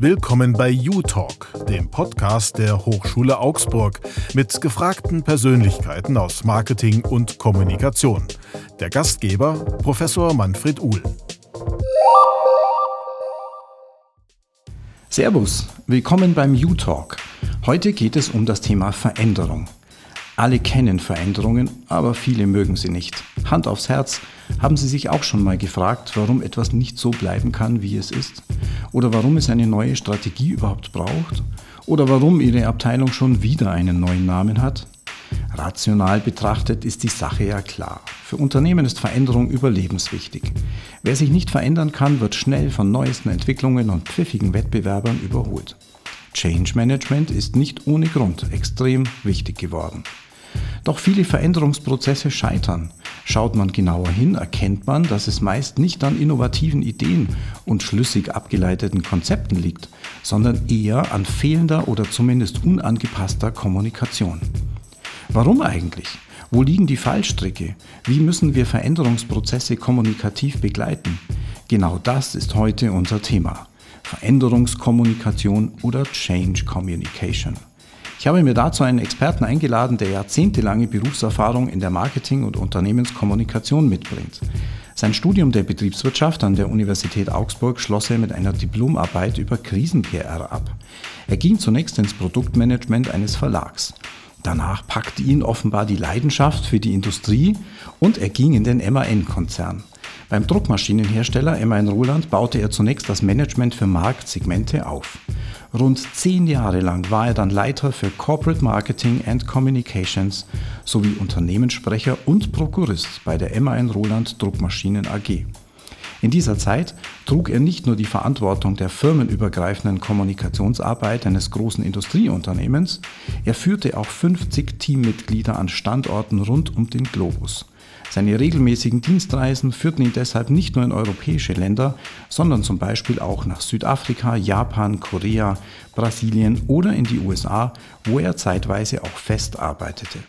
Willkommen bei U-Talk, dem Podcast der Hochschule Augsburg mit gefragten Persönlichkeiten aus Marketing und Kommunikation. Der Gastgeber Professor Manfred Uhl. Servus, willkommen beim U-Talk. Heute geht es um das Thema Veränderung. Alle kennen Veränderungen, aber viele mögen sie nicht. Hand aufs Herz, haben Sie sich auch schon mal gefragt, warum etwas nicht so bleiben kann, wie es ist? Oder warum es eine neue Strategie überhaupt braucht? Oder warum Ihre Abteilung schon wieder einen neuen Namen hat? Rational betrachtet ist die Sache ja klar. Für Unternehmen ist Veränderung überlebenswichtig. Wer sich nicht verändern kann, wird schnell von neuesten Entwicklungen und pfiffigen Wettbewerbern überholt. Change Management ist nicht ohne Grund extrem wichtig geworden. Doch viele Veränderungsprozesse scheitern. Schaut man genauer hin, erkennt man, dass es meist nicht an innovativen Ideen und schlüssig abgeleiteten Konzepten liegt, sondern eher an fehlender oder zumindest unangepasster Kommunikation. Warum eigentlich? Wo liegen die Fallstricke? Wie müssen wir Veränderungsprozesse kommunikativ begleiten? Genau das ist heute unser Thema. Veränderungskommunikation oder Change Communication. Ich habe mir dazu einen Experten eingeladen, der jahrzehntelange Berufserfahrung in der Marketing- und Unternehmenskommunikation mitbringt. Sein Studium der Betriebswirtschaft an der Universität Augsburg schloss er mit einer Diplomarbeit über Krisen-PR ab. Er ging zunächst ins Produktmanagement eines Verlags. Danach packte ihn offenbar die Leidenschaft für die Industrie und er ging in den MAN-Konzern. Beim Druckmaschinenhersteller MAN Roland baute er zunächst das Management für Marktsegmente auf. Rund zehn Jahre lang war er dann Leiter für Corporate Marketing and Communications sowie Unternehmenssprecher und Prokurist bei der MAN Roland Druckmaschinen AG. In dieser Zeit trug er nicht nur die Verantwortung der firmenübergreifenden Kommunikationsarbeit eines großen Industrieunternehmens, er führte auch 50 Teammitglieder an Standorten rund um den Globus. Seine regelmäßigen Dienstreisen führten ihn deshalb nicht nur in europäische Länder, sondern zum Beispiel auch nach Südafrika, Japan, Korea, Brasilien oder in die USA, wo er zeitweise auch fest arbeitete.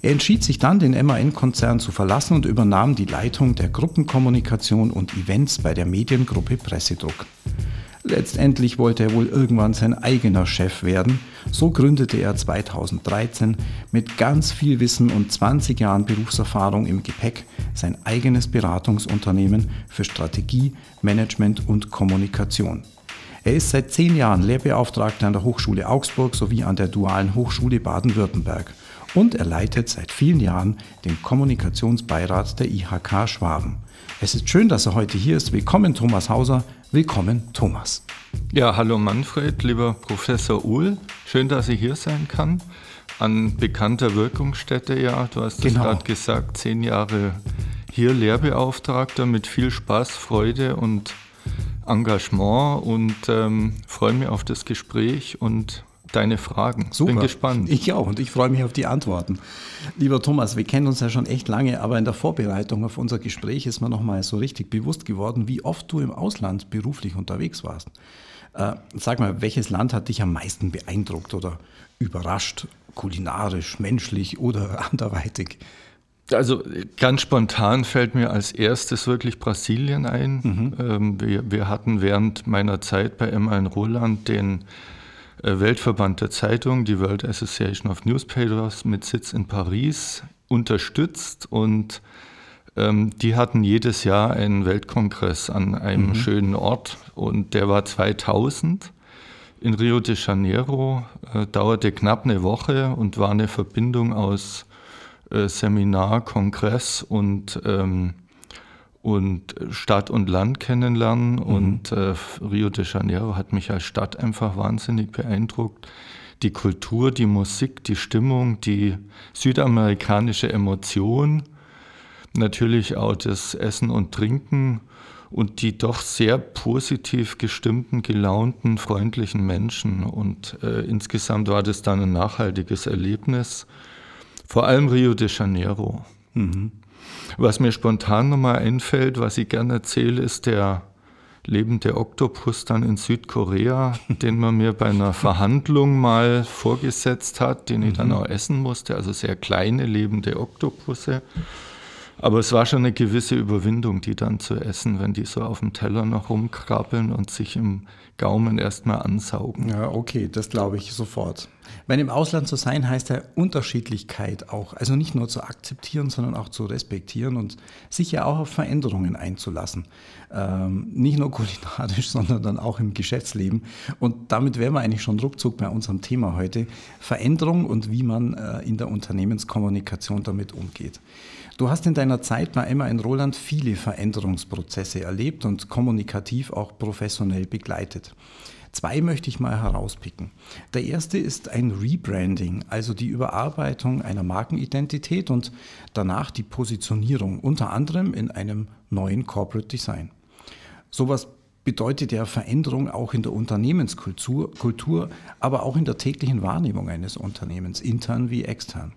Er entschied sich dann, den MAN-Konzern zu verlassen und übernahm die Leitung der Gruppenkommunikation und Events bei der Mediengruppe Pressedruck. Letztendlich wollte er wohl irgendwann sein eigener Chef werden. So gründete er 2013 mit ganz viel Wissen und 20 Jahren Berufserfahrung im Gepäck sein eigenes Beratungsunternehmen für Strategie, Management und Kommunikation. Er ist seit zehn Jahren Lehrbeauftragter an der Hochschule Augsburg sowie an der Dualen Hochschule Baden-Württemberg und er leitet seit vielen Jahren den Kommunikationsbeirat der IHK Schwaben. Es ist schön, dass er heute hier ist. Willkommen, Thomas Hauser. Willkommen, Thomas. Ja, hallo Manfred, lieber Professor Uhl. Schön, dass ich hier sein kann. An bekannter Wirkungsstätte, ja. Du hast es genau. gerade gesagt, zehn Jahre hier Lehrbeauftragter mit viel Spaß, Freude und Engagement und ähm, freue mich auf das Gespräch und deine Fragen. Super. Bin gespannt. Ich auch und ich freue mich auf die Antworten. Lieber Thomas, wir kennen uns ja schon echt lange, aber in der Vorbereitung auf unser Gespräch ist mir nochmal so richtig bewusst geworden, wie oft du im Ausland beruflich unterwegs warst. Äh, sag mal, welches Land hat dich am meisten beeindruckt oder überrascht, kulinarisch, menschlich oder anderweitig? Also ganz spontan fällt mir als erstes wirklich Brasilien ein. Mhm. Ähm, wir, wir, hatten während meiner Zeit bei MA in Roland den Weltverband der Zeitung, die World Association of Newspapers mit Sitz in Paris, unterstützt und ähm, die hatten jedes Jahr einen Weltkongress an einem mhm. schönen Ort und der war 2000 in Rio de Janeiro, äh, dauerte knapp eine Woche und war eine Verbindung aus äh, Seminar, Kongress und ähm, und Stadt und Land kennenlernen. Mhm. Und äh, Rio de Janeiro hat mich als Stadt einfach wahnsinnig beeindruckt. Die Kultur, die Musik, die Stimmung, die südamerikanische Emotion, natürlich auch das Essen und Trinken und die doch sehr positiv gestimmten, gelaunten, freundlichen Menschen. Und äh, insgesamt war das dann ein nachhaltiges Erlebnis. Vor allem Rio de Janeiro. Mhm. Was mir spontan nochmal einfällt, was ich gerne erzähle, ist der lebende Oktopus dann in Südkorea, den man mir bei einer Verhandlung mal vorgesetzt hat, den ich dann mhm. auch essen musste. Also sehr kleine lebende Oktopusse. Aber es war schon eine gewisse Überwindung, die dann zu essen, wenn die so auf dem Teller noch rumkrabbeln und sich im Gaumen erstmal ansaugen. Ja, okay, das glaube ich sofort. Wenn im Ausland zu sein, heißt ja Unterschiedlichkeit auch. Also nicht nur zu akzeptieren, sondern auch zu respektieren und sich ja auch auf Veränderungen einzulassen. Ähm, nicht nur kulinarisch, sondern dann auch im Geschäftsleben. Und damit wären wir eigentlich schon ruckzuck bei unserem Thema heute. Veränderung und wie man äh, in der Unternehmenskommunikation damit umgeht. Du hast in deiner Zeit bei Emma in Roland viele Veränderungsprozesse erlebt und kommunikativ auch professionell begleitet. Zwei möchte ich mal herauspicken. Der erste ist ein Rebranding, also die Überarbeitung einer Markenidentität und danach die Positionierung, unter anderem in einem neuen Corporate Design. Sowas bedeutet ja Veränderung auch in der Unternehmenskultur, Kultur, aber auch in der täglichen Wahrnehmung eines Unternehmens, intern wie extern.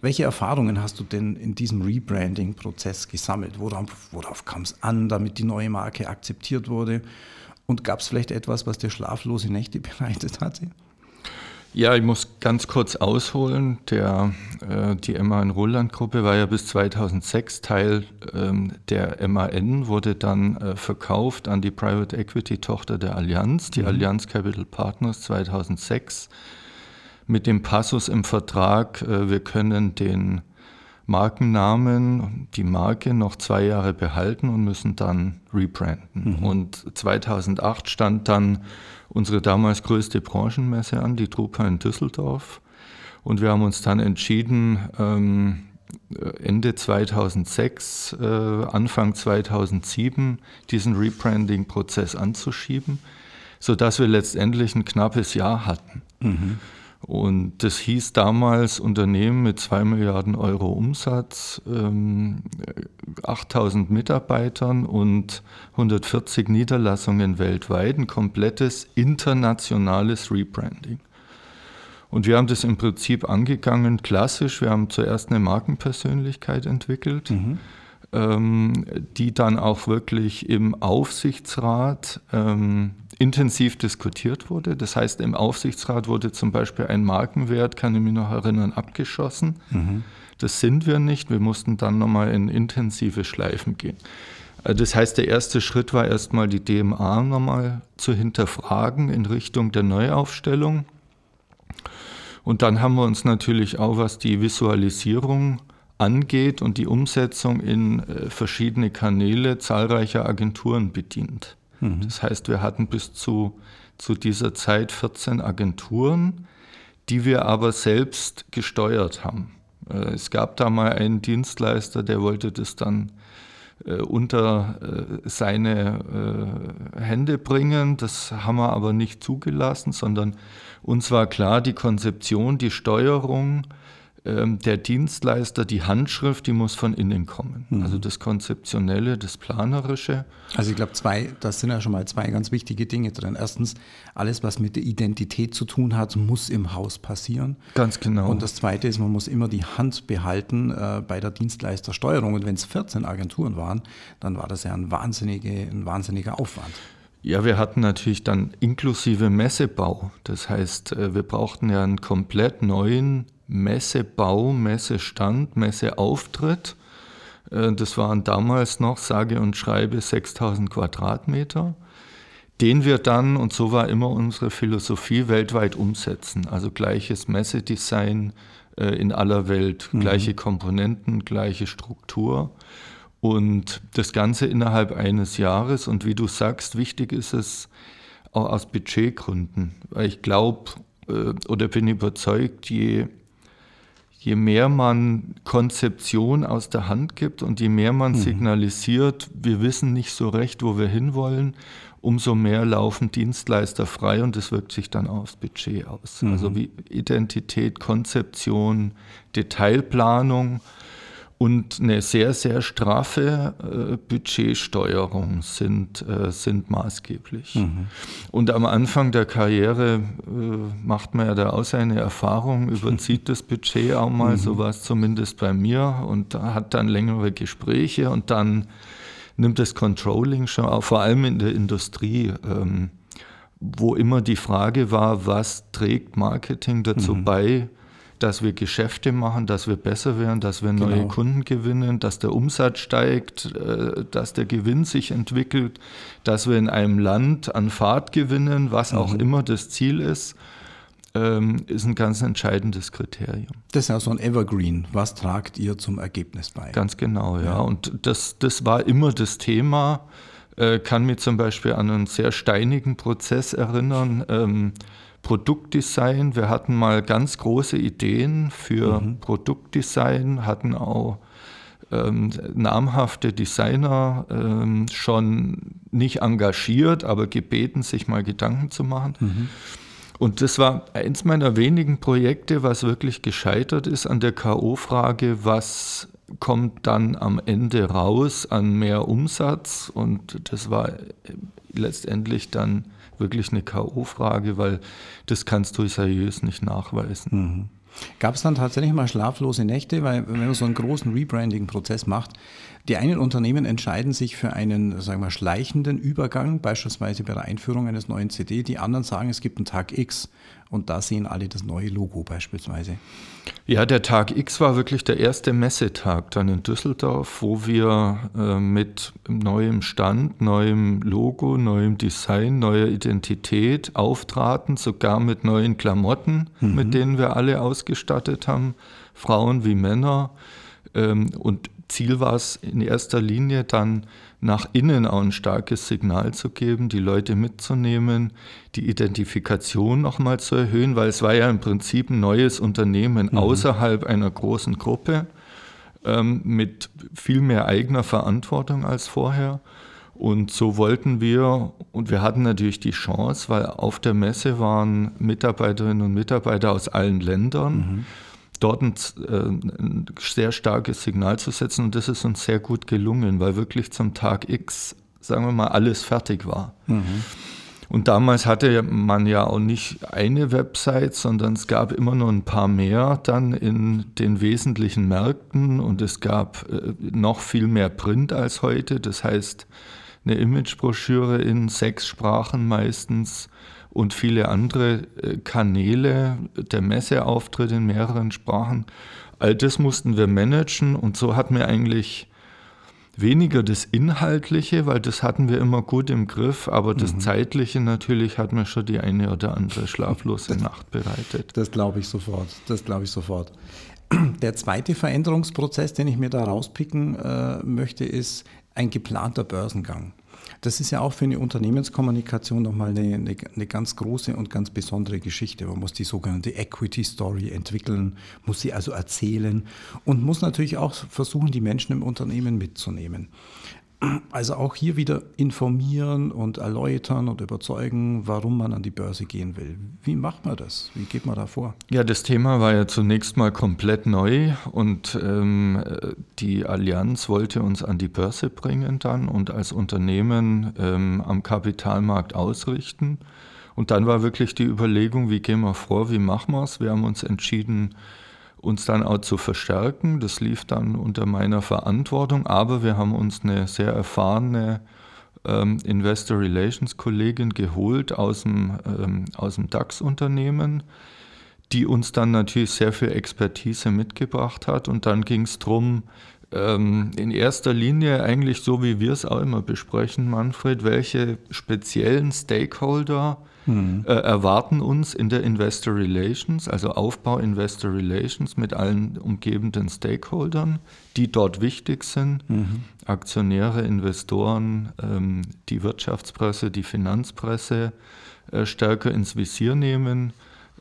Welche Erfahrungen hast du denn in diesem Rebranding-Prozess gesammelt? Worauf, worauf kam es an, damit die neue Marke akzeptiert wurde? Und gab es vielleicht etwas, was dir schlaflose Nächte bereitet hatte? Ja, ich muss ganz kurz ausholen. Der, äh, die MAN-Roland-Gruppe war ja bis 2006 Teil ähm, der MAN, wurde dann äh, verkauft an die Private Equity-Tochter der Allianz, die mhm. Allianz Capital Partners 2006, mit dem Passus im Vertrag, äh, wir können den Markennamen, die Marke noch zwei Jahre behalten und müssen dann rebranden. Mhm. Und 2008 stand dann unsere damals größte Branchenmesse an, die Drupa in Düsseldorf. Und wir haben uns dann entschieden, ähm, Ende 2006, äh, Anfang 2007 diesen Rebranding-Prozess anzuschieben, sodass wir letztendlich ein knappes Jahr hatten. Mhm. Und das hieß damals Unternehmen mit 2 Milliarden Euro Umsatz, ähm, 8000 Mitarbeitern und 140 Niederlassungen weltweit, ein komplettes internationales Rebranding. Und wir haben das im Prinzip angegangen, klassisch. Wir haben zuerst eine Markenpersönlichkeit entwickelt, mhm. ähm, die dann auch wirklich im Aufsichtsrat ähm, intensiv diskutiert wurde. Das heißt, im Aufsichtsrat wurde zum Beispiel ein Markenwert, kann ich mich noch erinnern, abgeschossen. Mhm. Das sind wir nicht. Wir mussten dann nochmal in intensive Schleifen gehen. Äh, das heißt, der erste Schritt war erstmal die DMA nochmal zu hinterfragen in Richtung der Neuaufstellung. Und dann haben wir uns natürlich auch, was die Visualisierung angeht und die Umsetzung in äh, verschiedene Kanäle zahlreicher Agenturen bedient. Mhm. Das heißt, wir hatten bis zu, zu dieser Zeit 14 Agenturen, die wir aber selbst gesteuert haben. Äh, es gab da mal einen Dienstleister, der wollte das dann äh, unter äh, seine Hände bringen. Das haben wir aber nicht zugelassen, sondern uns war klar, die Konzeption, die Steuerung, ähm, der Dienstleister, die Handschrift, die muss von innen kommen. Mhm. Also das Konzeptionelle, das Planerische. Also ich glaube, zwei, das sind ja schon mal zwei ganz wichtige Dinge drin. Erstens, alles, was mit der Identität zu tun hat, muss im Haus passieren. Ganz genau. Und das Zweite ist, man muss immer die Hand behalten äh, bei der Dienstleistersteuerung. Und wenn es 14 Agenturen waren, dann war das ja ein, wahnsinnige, ein wahnsinniger Aufwand. Ja, wir hatten natürlich dann inklusive Messebau. Das heißt, äh, wir brauchten ja einen komplett neuen Messebau, Messestand, Messeauftritt. Äh, das waren damals noch, sage und schreibe, 6000 Quadratmeter, den wir dann, und so war immer unsere Philosophie, weltweit umsetzen. Also gleiches Messedesign äh, in aller Welt, mhm. gleiche Komponenten, gleiche Struktur. Und das Ganze innerhalb eines Jahres. Und wie du sagst, wichtig ist es auch aus Budgetgründen. Weil ich glaube äh, oder bin überzeugt, je je mehr man Konzeption aus der Hand gibt und je mehr man mhm. signalisiert, wir wissen nicht so recht, wo wir hinwollen, umso mehr laufen Dienstleister frei und das wirkt sich dann aufs Budget aus. Mhm. Also wie Identität, Konzeption, Detailplanung und eine sehr, sehr straffe äh, Budgetsteuerung sind, äh, sind maßgeblich. Mhm. Und am Anfang der Karriere äh, macht man ja da auch seine Erfahrung, überzieht das Budget auch mal, mhm. so war es zumindest bei mir, und hat dann längere Gespräche und dann nimmt das Controlling schon, auch vor allem in der Industrie, ähm, wo immer die Frage war, was trägt Marketing dazu mhm. bei, dass wir Geschäfte machen, dass wir besser werden, dass wir neue genau. Kunden gewinnen, dass der Umsatz steigt, äh, dass der Gewinn sich entwickelt, dass wir in einem Land an Fahrt gewinnen, was mhm. auch immer das Ziel ist, ähm, ist ein ganz entscheidendes Kriterium. Das ist ja so ein Evergreen. Was tragt ihr zum Ergebnis bei? Ganz genau, ja. ja. Und das, das war immer das Thema. Äh, kann mich zum Beispiel an einen sehr steinigen Prozess erinnern. Produktdesign. Wir hatten mal ganz große Ideen für mhm. Produktdesign, hatten auch ähm, namhafte Designer ähm, schon nicht engagiert, aber gebeten, sich mal Gedanken zu machen. Mhm. Und das war eins meiner wenigen Projekte, was wirklich gescheitert ist an der KO-Frage, was kommt dann am Ende raus an mehr Umsatz. Und das war letztendlich dann wirklich eine K.O.-Frage, weil das kannst du seriös nicht nachweisen. Mhm. Gab es dann tatsächlich mal schlaflose Nächte? Weil wenn man so einen großen Rebranding-Prozess macht, die einen Unternehmen entscheiden sich für einen, sagen wir, schleichenden Übergang, beispielsweise bei der Einführung eines neuen CD. Die anderen sagen, es gibt einen Tag X und da sehen alle das neue Logo beispielsweise. Ja, der Tag X war wirklich der erste Messetag dann in Düsseldorf, wo wir äh, mit neuem Stand, neuem Logo, neuem Design, neuer Identität auftraten, sogar mit neuen Klamotten, mhm. mit denen wir alle ausgestattet haben, Frauen wie Männer. Ähm, und Ziel war es in erster Linie dann nach innen auch ein starkes Signal zu geben, die Leute mitzunehmen, die Identifikation nochmal zu erhöhen, weil es war ja im Prinzip ein neues Unternehmen mhm. außerhalb einer großen Gruppe ähm, mit viel mehr eigener Verantwortung als vorher. Und so wollten wir, und wir hatten natürlich die Chance, weil auf der Messe waren Mitarbeiterinnen und Mitarbeiter aus allen Ländern. Mhm dort ein, äh, ein, sehr starkes Signal zu setzen. Und das ist uns sehr gut gelungen, weil wirklich zum Tag X, sagen wir mal, alles fertig war. Mhm. Und damals hatte man ja auch nicht eine Website, sondern es gab immer nur ein paar mehr dann in den wesentlichen Märkten und es gab äh, noch viel mehr Print als heute. Das heißt, eine Imagebroschüre in sechs Sprachen meistens und viele andere äh, Kanäle, der Messeauftritt in mehreren Sprachen. All das mussten wir managen und so hatten wir eigentlich weniger das Inhaltliche, weil das hatten wir immer gut im Griff, aber das mhm. Zeitliche natürlich hat mir schon die eine oder andere schlaflose Nacht bereitet. Das glaube ich sofort. Das glaube ich sofort. Der zweite Veränderungsprozess, den ich mir da rauspicken äh, möchte, ist ein geplanter Börsengang. Das ist ja auch für eine Unternehmenskommunikation nochmal eine, eine, eine ganz große und ganz besondere Geschichte. Man muss die sogenannte Equity Story entwickeln, muss sie also erzählen und muss natürlich auch versuchen, die Menschen im Unternehmen mitzunehmen. Also auch hier wieder informieren und erläutern und überzeugen, warum man an die Börse gehen will. Wie macht man das? Wie geht man da vor? Ja, das Thema war ja zunächst mal komplett neu und ähm, die Allianz wollte uns an die Börse bringen dann und als Unternehmen ähm, am Kapitalmarkt ausrichten. Und dann war wirklich die Überlegung, wie gehen wir vor, wie machen wir es? Wir haben uns entschieden, uns dann auch zu verstärken. Das lief dann unter meiner Verantwortung, aber wir haben uns eine sehr erfahrene ähm, Investor Relations Kollegin geholt aus dem, ähm, dem DAX-Unternehmen, die uns dann natürlich sehr viel Expertise mitgebracht hat. Und dann ging es darum, ähm, in erster Linie eigentlich so, wie wir es auch immer besprechen, Manfred, welche speziellen Stakeholder mhm. äh, erwarten uns in der Investor Relations, also Aufbau Investor Relations mit allen umgebenden Stakeholdern, die dort wichtig sind, mhm. Aktionäre, Investoren, ähm, die Wirtschaftspresse, die Finanzpresse äh, stärker ins Visier nehmen.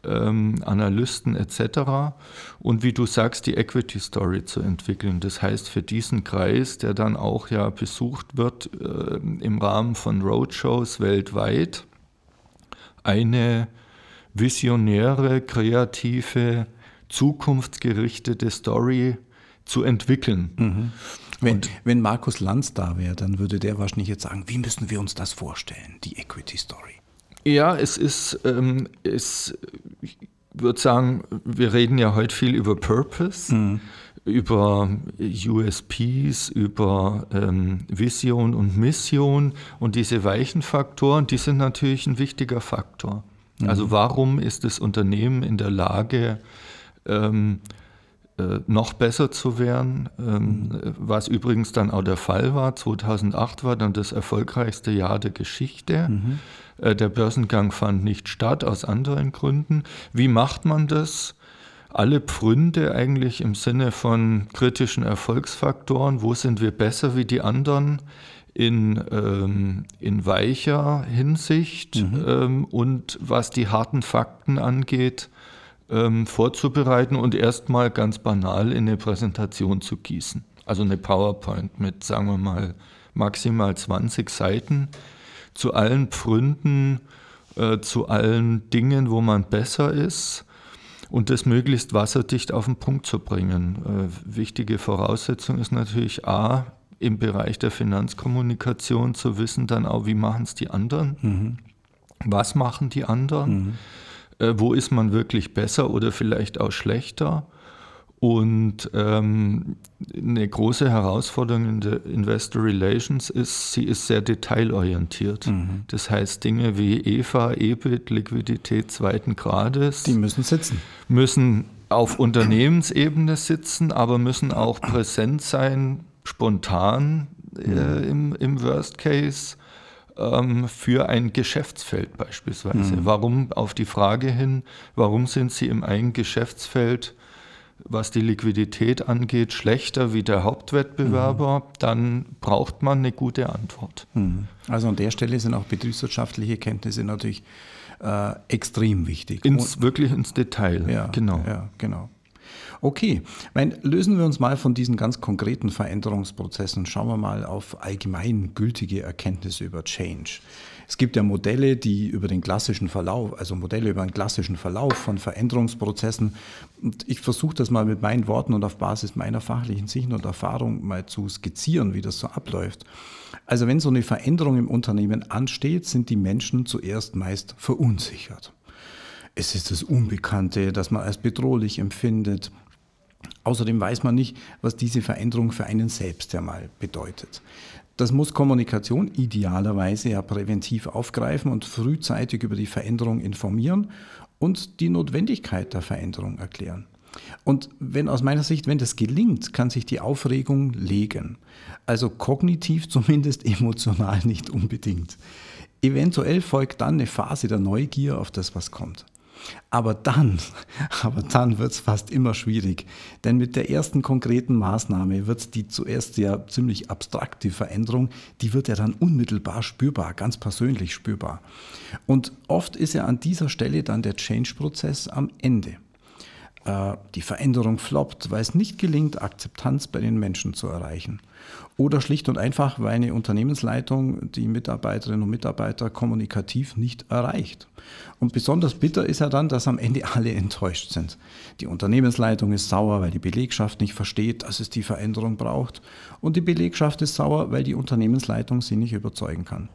Ähm, Analysten etc. Und wie du sagst, die Equity Story zu entwickeln. Das heißt, für diesen Kreis, der dann auch ja besucht wird äh, im Rahmen von Roadshows weltweit, eine visionäre, kreative, zukunftsgerichtete Story zu entwickeln. Mhm. Wenn, wenn, Markus Lanz da wäre, dann würde der wahrscheinlich jetzt sagen, wie müssen wir uns das vorstellen, die Equity Story? Ja, es ist, ähm, es, ich würde sagen, wir reden ja heute viel über Purpose. Mhm über USPs, über ähm, Vision und Mission und diese weichen Faktoren, die sind natürlich ein wichtiger Faktor. Mhm. Also warum ist das Unternehmen in der Lage, ähm, äh, noch besser zu werden, ähm, mhm. was übrigens dann auch der Fall war. 2008 war dann das erfolgreichste Jahr der Geschichte. Mhm. Äh, der Börsengang fand nicht statt aus anderen Gründen. Wie macht man das? Alle Pfründe eigentlich im Sinne von kritischen Erfolgsfaktoren, wo sind wir besser wie die anderen, in, ähm, in weicher Hinsicht mhm. ähm, und was die harten Fakten angeht, ähm, vorzubereiten und erstmal ganz banal in eine Präsentation zu gießen. Also eine PowerPoint mit, sagen wir mal, maximal 20 Seiten zu allen Pfründen, äh, zu allen Dingen, wo man besser ist und das möglichst wasserdicht auf den Punkt zu bringen. Äh, wichtige Voraussetzung ist natürlich A, im Bereich der Finanzkommunikation zu wissen, dann auch, wie machen es die anderen, mhm. was machen die anderen, mhm. äh, wo ist man wirklich besser oder vielleicht auch schlechter. Und ähm, eine große Herausforderung in der Investor Relations ist, sie ist sehr detailorientiert. Mhm. Das heißt, Dinge wie EFA, EBIT, Liquidität zweiten Grades. Die müssen sitzen. Müssen auf Unternehmensebene sitzen, aber müssen auch präsent sein spontan äh, mhm. im, im Worst Case ähm, für ein Geschäftsfeld beispielsweise. Mhm. Warum auf die Frage hin, warum sind Sie im einen Geschäftsfeld, was die Liquidität angeht, schlechter wie der Hauptwettbewerber, mhm. dann braucht man eine gute Antwort. Mhm. Also an der Stelle sind auch betriebswirtschaftliche Kenntnisse natürlich äh, extrem wichtig. Ins, wirklich ins Detail, ja, genau. Ja, genau. Okay, meine, lösen wir uns mal von diesen ganz konkreten Veränderungsprozessen. Schauen wir mal auf allgemein gültige Erkenntnisse über Change. Es gibt ja Modelle, die über den klassischen Verlauf, also Modelle über einen klassischen Verlauf von Veränderungsprozessen. Und ich versuche das mal mit meinen Worten und auf Basis meiner fachlichen Sicht und Erfahrung mal zu skizzieren, wie das so abläuft. Also wenn so eine Veränderung im Unternehmen ansteht, sind die Menschen zuerst meist verunsichert. Es ist das Unbekannte, das man als bedrohlich empfindet. Außerdem weiß man nicht, was diese Veränderung für einen selbst ja mal bedeutet. Das muss Kommunikation idealerweise ja präventiv aufgreifen und frühzeitig über die Veränderung informieren und die Notwendigkeit der Veränderung erklären. Und wenn aus meiner Sicht, wenn das gelingt, kann sich die Aufregung legen. Also kognitiv zumindest, emotional nicht unbedingt. Eventuell folgt dann eine Phase der Neugier auf das, was kommt. Aber dann, aber dann wird es fast immer schwierig, denn mit der ersten konkreten Maßnahme wird die zuerst ja ziemlich abstrakte Veränderung, die wird ja dann unmittelbar spürbar, ganz persönlich spürbar. Und oft ist ja an dieser Stelle dann der Change-Prozess am Ende. Äh, die Veränderung floppt, weil es nicht gelingt, Akzeptanz bei den Menschen zu erreichen. Oder schlicht und einfach, weil eine Unternehmensleitung die Mitarbeiterinnen und Mitarbeiter kommunikativ nicht erreicht. Und besonders bitter ist ja dann, dass am Ende alle enttäuscht sind. Die Unternehmensleitung ist sauer, weil die Belegschaft nicht versteht, dass es die Veränderung braucht. Und die Belegschaft ist sauer, weil die Unternehmensleitung sie nicht überzeugen kann.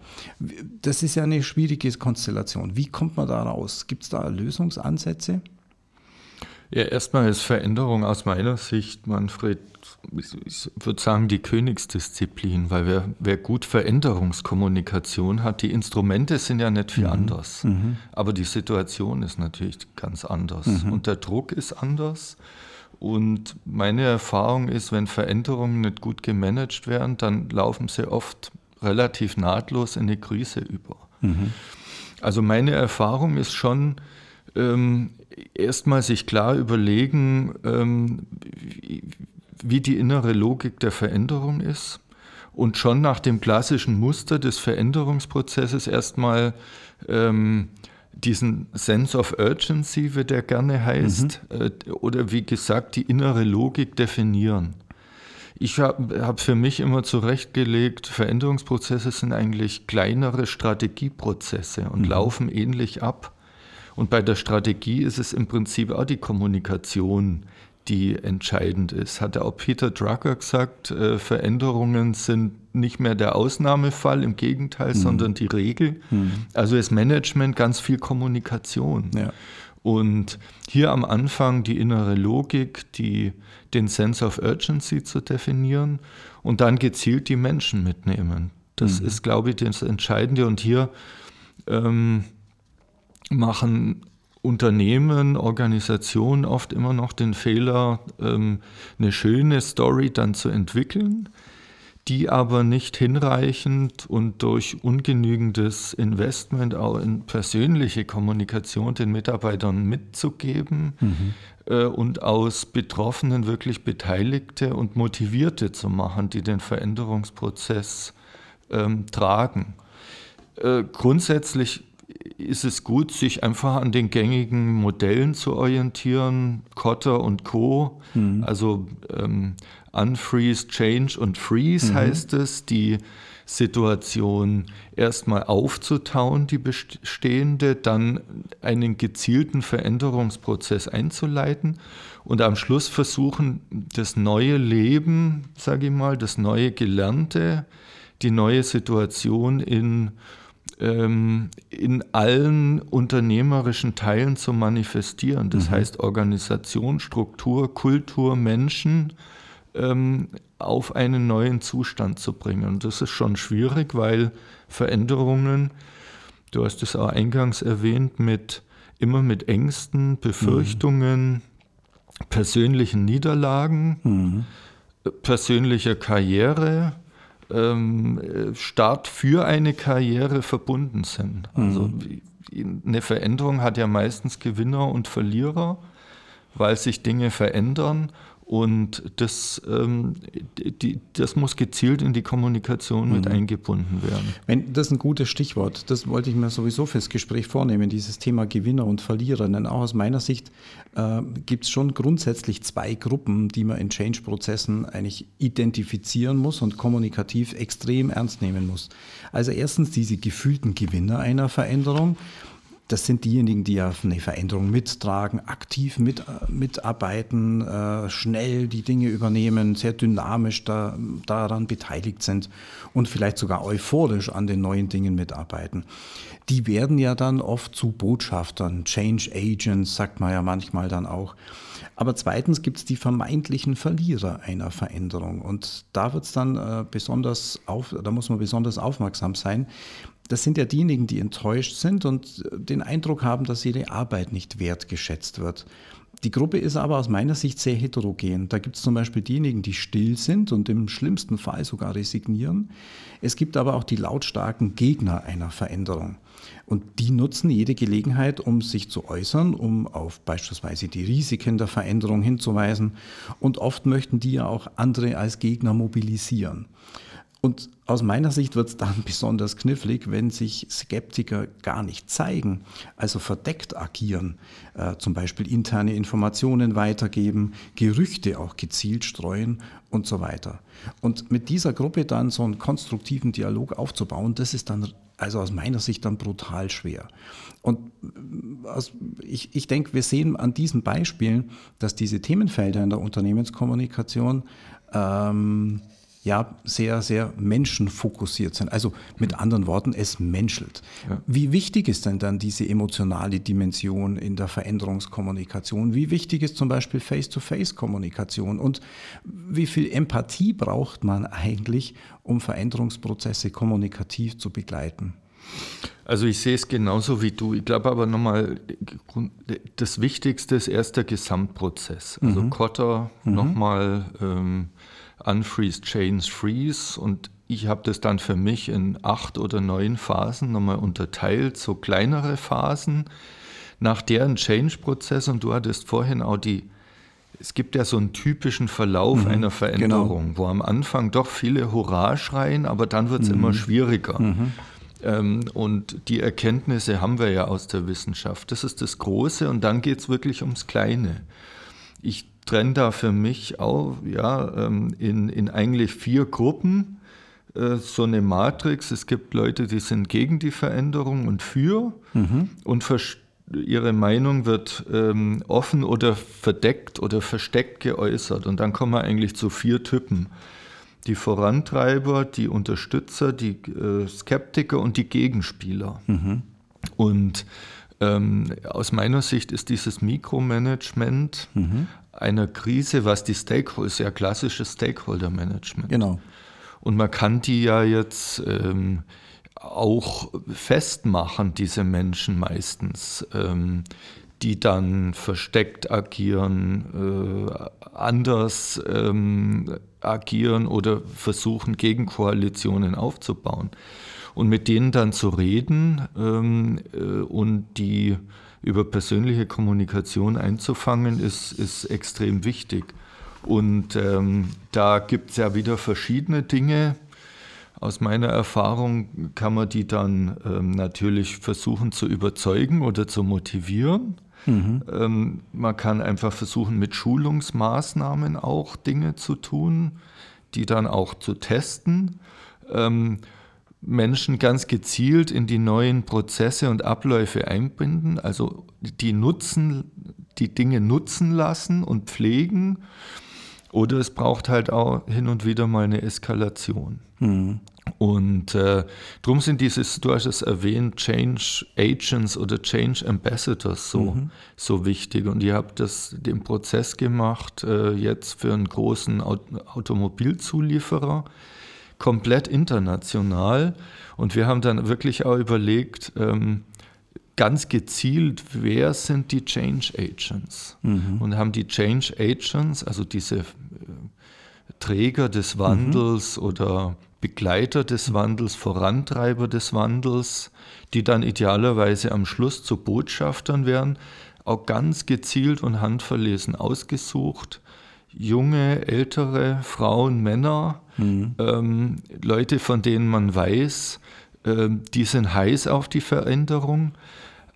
Das ist ja eine schwierige Konstellation. Wie kommt man da raus? Gibt es da Lösungsansätze? Ja, erstmal ist Veränderung aus meiner Sicht, Manfred, ich würde sagen, die Königsdisziplin, weil wer, wer gut Veränderungskommunikation hat, die Instrumente sind ja nicht viel mhm. anders, mhm. aber die Situation ist natürlich ganz anders mhm. und der Druck ist anders. Und meine Erfahrung ist, wenn Veränderungen nicht gut gemanagt werden, dann laufen sie oft relativ nahtlos in eine Krise über. Mhm. Also meine Erfahrung ist schon, ähm, erstmal sich klar überlegen, ähm, wie die innere Logik der Veränderung ist und schon nach dem klassischen Muster des Veränderungsprozesses erstmal ähm, diesen Sense of Urgency, wie der gerne heißt, mhm. äh, oder wie gesagt, die innere Logik definieren. Ich habe hab für mich immer zurechtgelegt, Veränderungsprozesse sind eigentlich kleinere Strategieprozesse und mhm. laufen ähnlich ab. Und bei der Strategie ist es im Prinzip auch die Kommunikation, die entscheidend ist. Hat auch Peter Drucker gesagt, äh, Veränderungen sind nicht mehr der Ausnahmefall, im Gegenteil, mhm. sondern die Regel. Mhm. Also ist Management ganz viel Kommunikation. Ja. Und hier am Anfang die innere Logik, die, den Sense of Urgency zu definieren und dann gezielt die Menschen mitnehmen. Das mhm. ist, glaube ich, das Entscheidende. Und hier ähm, machen Unternehmen, Organisationen oft immer noch den Fehler, ähm, eine schöne Story dann zu entwickeln, die aber nicht hinreichend und durch ungenügendes Investment auch in persönliche Kommunikation den Mitarbeitern mitzugeben mhm. äh, und aus Betroffenen wirklich Beteiligte und Motivierte zu machen, die den Veränderungsprozess ähm, tragen. Äh, grundsätzlich ist es gut, sich einfach an den gängigen Modellen zu orientieren, Kotter und Co. Mhm. Also ähm, Unfreeze, Change und Freeze mhm. heißt es, die Situation erstmal aufzutauen, die bestehende, dann einen gezielten Veränderungsprozess einzuleiten und am Schluss versuchen, das neue Leben, sage ich mal, das neue Gelernte, die neue Situation in ähm, in allen unternehmerischen Teilen zu manifestieren. Das mhm. heißt Organisation, Struktur, Kultur, Menschen ähm, auf einen neuen Zustand zu bringen. Und das ist schon schwierig, weil Veränderungen, du hast es auch eingangs erwähnt, mit immer mit Ängsten, Befürchtungen, mhm. persönlichen Niederlagen, mhm. persönlicher Karriere, ähm, Start für eine Karriere verbunden sind. Also mhm. eine Veränderung hat ja meistens Gewinner und Verlierer, weil sich Dinge verändern und das, ähm, die, das muss gezielt in die Kommunikation mit mhm. eingebunden werden. Wenn, das ist ein gutes Stichwort. Das wollte ich mir sowieso fürs Gespräch vornehmen, dieses Thema Gewinner und Verlierer. Denn auch aus meiner Sicht äh, gibt es schon grundsätzlich zwei Gruppen, die man in Change-Prozessen eigentlich identifizieren muss und kommunikativ extrem ernst nehmen muss. Also erstens diese gefühlten Gewinner einer Veränderung das sind diejenigen, die ja eine Veränderung mittragen, aktiv mit, äh, mitarbeiten, äh, schnell die Dinge übernehmen, sehr dynamisch da, daran beteiligt sind und vielleicht sogar euphorisch an den neuen Dingen mitarbeiten. Die werden ja dann oft zu Botschaftern, Change Agents, sagt man ja manchmal dann auch. Aber zweitens gibt es die vermeintlichen Verlierer einer Veränderung. Und da wird es dann äh, besonders auf, da muss man besonders aufmerksam sein, das sind ja diejenigen, die enttäuscht sind und den Eindruck haben, dass ihre Arbeit nicht wertgeschätzt wird. Die Gruppe ist aber aus meiner Sicht sehr heterogen. Da gibt es zum Beispiel diejenigen, die still sind und im schlimmsten Fall sogar resignieren. Es gibt aber auch die lautstarken Gegner einer Veränderung. Und die nutzen jede Gelegenheit, um sich zu äußern, um auf beispielsweise die Risiken der Veränderung hinzuweisen. Und oft möchten die ja auch andere als Gegner mobilisieren. Und aus meiner Sicht wird es dann besonders knifflig, wenn sich Skeptiker gar nicht zeigen, also verdeckt agieren, äh, zum Beispiel interne Informationen weitergeben, Gerüchte auch gezielt streuen und so weiter. Und mit dieser Gruppe dann so einen konstruktiven Dialog aufzubauen, das ist dann also aus meiner Sicht dann brutal schwer. Und äh, ich, ich denke, wir sehen an diesen Beispielen, dass diese Themenfelder in der Unternehmenskommunikation ähm, ja sehr, sehr menschenfokussiert sind. Also mit anderen Worten, es menschelt. Ja. Wie wichtig ist denn dann diese emotionale Dimension in der Veränderungskommunikation? Wie wichtig ist zum Beispiel Face-to-Face-Kommunikation? Und wie viel Empathie braucht man eigentlich, um Veränderungsprozesse kommunikativ zu begleiten? Also ich sehe es genauso wie du. Ich glaube aber nochmal, das Wichtigste ist erst der Gesamtprozess. Also mhm. Kotter mhm. nochmal ähm, Unfreeze, Change, Freeze und ich habe das dann für mich in acht oder neun Phasen nochmal unterteilt, so kleinere Phasen, nach deren Change-Prozess und du hattest vorhin auch die, es gibt ja so einen typischen Verlauf mhm, einer Veränderung, genau. wo am Anfang doch viele Hurra schreien, aber dann wird es mhm. immer schwieriger. Mhm. Ähm, und die Erkenntnisse haben wir ja aus der Wissenschaft. Das ist das Große und dann geht es wirklich ums Kleine. Ich trenne da für mich auch ja, ähm, in, in eigentlich vier Gruppen äh, so eine Matrix. Es gibt Leute, die sind gegen die Veränderung und für mhm. und ihre Meinung wird ähm, offen oder verdeckt oder versteckt geäußert. Und dann kommen wir eigentlich zu vier Typen. Die Vorantreiber, die Unterstützer, die äh, Skeptiker und die Gegenspieler. Mhm. Und ähm, aus meiner Sicht ist dieses Mikromanagement mhm einer Krise, was die Stakeholder, sehr klassisches Stakeholder-Management. Genau. Und man kann die ja jetzt ähm, auch festmachen, diese Menschen meistens. Ähm, die dann versteckt agieren, äh, anders ähm, agieren oder versuchen, Gegenkoalitionen aufzubauen. Und mit denen dann zu reden ähm, äh, und die über persönliche Kommunikation einzufangen, ist, ist extrem wichtig. Und ähm, da gibt es ja wieder verschiedene Dinge. Aus meiner Erfahrung kann man die dann ähm, natürlich versuchen zu überzeugen oder zu motivieren. Mhm. Ähm, man kann einfach versuchen, mit Schulungsmaßnahmen auch Dinge zu tun, die dann auch zu testen. Ähm, Menschen ganz gezielt in die neuen Prozesse und Abläufe einbinden, also die nutzen, die Dinge nutzen lassen und pflegen. Oder es braucht halt auch hin und wieder mal eine Eskalation. Mhm. Und äh, darum sind diese, du hast es erwähnt, Change Agents oder Change Ambassadors so, mhm. so wichtig. Und ihr habt das, den Prozess gemacht, äh, jetzt für einen großen Automobilzulieferer, komplett international. Und wir haben dann wirklich auch überlegt, ähm, ganz gezielt, wer sind die Change Agents? Mhm. Und haben die Change Agents, also diese äh, Träger des. Wandels mhm. oder Begleiter des Wandels, Vorantreiber des Wandels, die dann idealerweise am Schluss zu Botschaftern werden, auch ganz gezielt und handverlesen ausgesucht. Junge, ältere Frauen, Männer, mhm. ähm, Leute, von denen man weiß, äh, die sind heiß auf die Veränderung.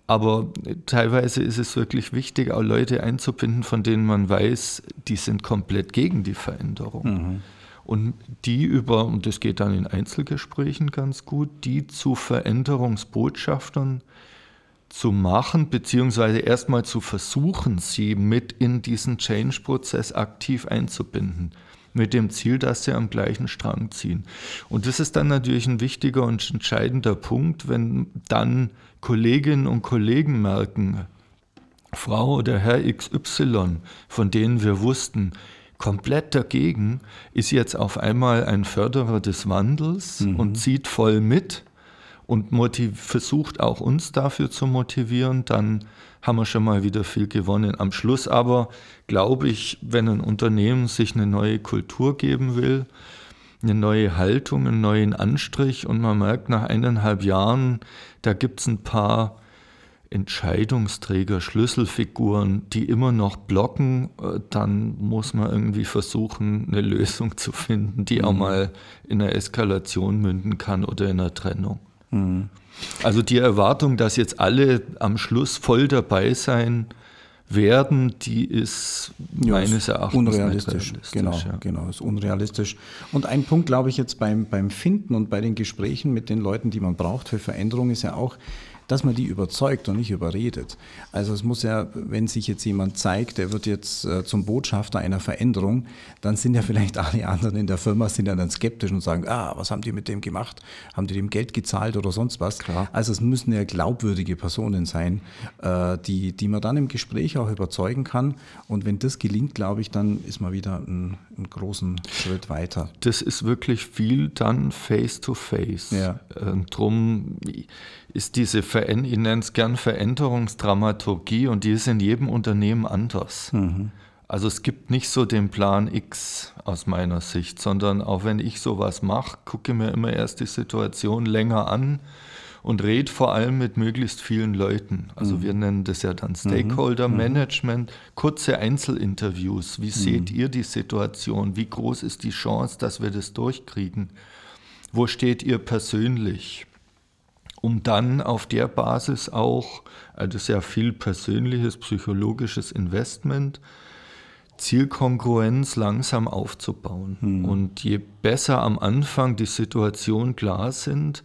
Aber teilweise ist es wirklich wichtig, auch Leute einzubinden, von denen man weiß, die sind komplett gegen die Veränderung. Mhm und die über, und das geht dann in Einzelgesprächen ganz gut, die zu Veränderungsbotschaftern zu machen, beziehungsweise erstmal zu versuchen, sie mit in diesen Change-Prozess aktiv einzubinden, mit dem Ziel, dass sie am gleichen Strang ziehen. Und das ist dann natürlich ein wichtiger und entscheidender Punkt, wenn dann Kolleginnen und Kollegen merken, Frau oder Herr XY, von denen wir wussten, komplett dagegen, ist jetzt auf einmal ein Förderer des Wandels mhm. und zieht voll mit und versucht auch uns dafür zu motivieren, dann haben wir schon mal wieder viel gewonnen. Am Schluss aber glaube ich, wenn ein Unternehmen sich eine neue Kultur geben will, eine neue Haltung, einen neuen Anstrich und man merkt nach eineinhalb Jahren, da gibt es ein paar Entscheidungsträger, Schlüsselfiguren, die immer noch blocken, äh, dann muss man irgendwie versuchen, eine Lösung zu finden, die mhm. auch mal in einer Eskalation münden kann oder in einer Trennung. Mhm. Also die Erwartung, dass jetzt alle am Schluss voll dabei sein werden, die ist ja, meines Erachtens unrealistisch. Genau, ja. genau, ist unrealistisch. Und ein Punkt, glaube ich, jetzt beim, beim Finden und bei den Gesprächen mit den Leuten, die man braucht für Veränderung, ist ja auch, dass man die überzeugt und nicht überredet. Also es muss ja, wenn sich jetzt jemand zeigt, der wird jetzt äh, zum Botschafter einer Veränderung, dann sind ja vielleicht alle anderen in der Firma sind ja dann skeptisch und sagen, ah, was haben die mit dem gemacht? Haben die dem Geld gezahlt oder sonst was? Klar. Also es müssen ja glaubwürdige Personen sein, äh, die, die man dann im Gespräch auch überzeugen kann. Und wenn das gelingt, glaube ich, dann ist man wieder einen, einen großen Schritt weiter. Das ist wirklich viel dann face to face. Ja. Äh, drum ist diese, Ver ich nenne es gern Veränderungsdramaturgie und die ist in jedem Unternehmen anders. Mhm. Also es gibt nicht so den Plan X aus meiner Sicht, sondern auch wenn ich sowas mache, gucke mir immer erst die Situation länger an und rede vor allem mit möglichst vielen Leuten. Also mhm. wir nennen das ja dann mhm. Stakeholder mhm. Management, kurze Einzelinterviews. Wie seht mhm. ihr die Situation? Wie groß ist die Chance, dass wir das durchkriegen? Wo steht ihr persönlich? Um dann auf der Basis auch, also das ist ja viel persönliches, psychologisches Investment, Zielkongruenz langsam aufzubauen. Hm. Und je besser am Anfang die Situation klar sind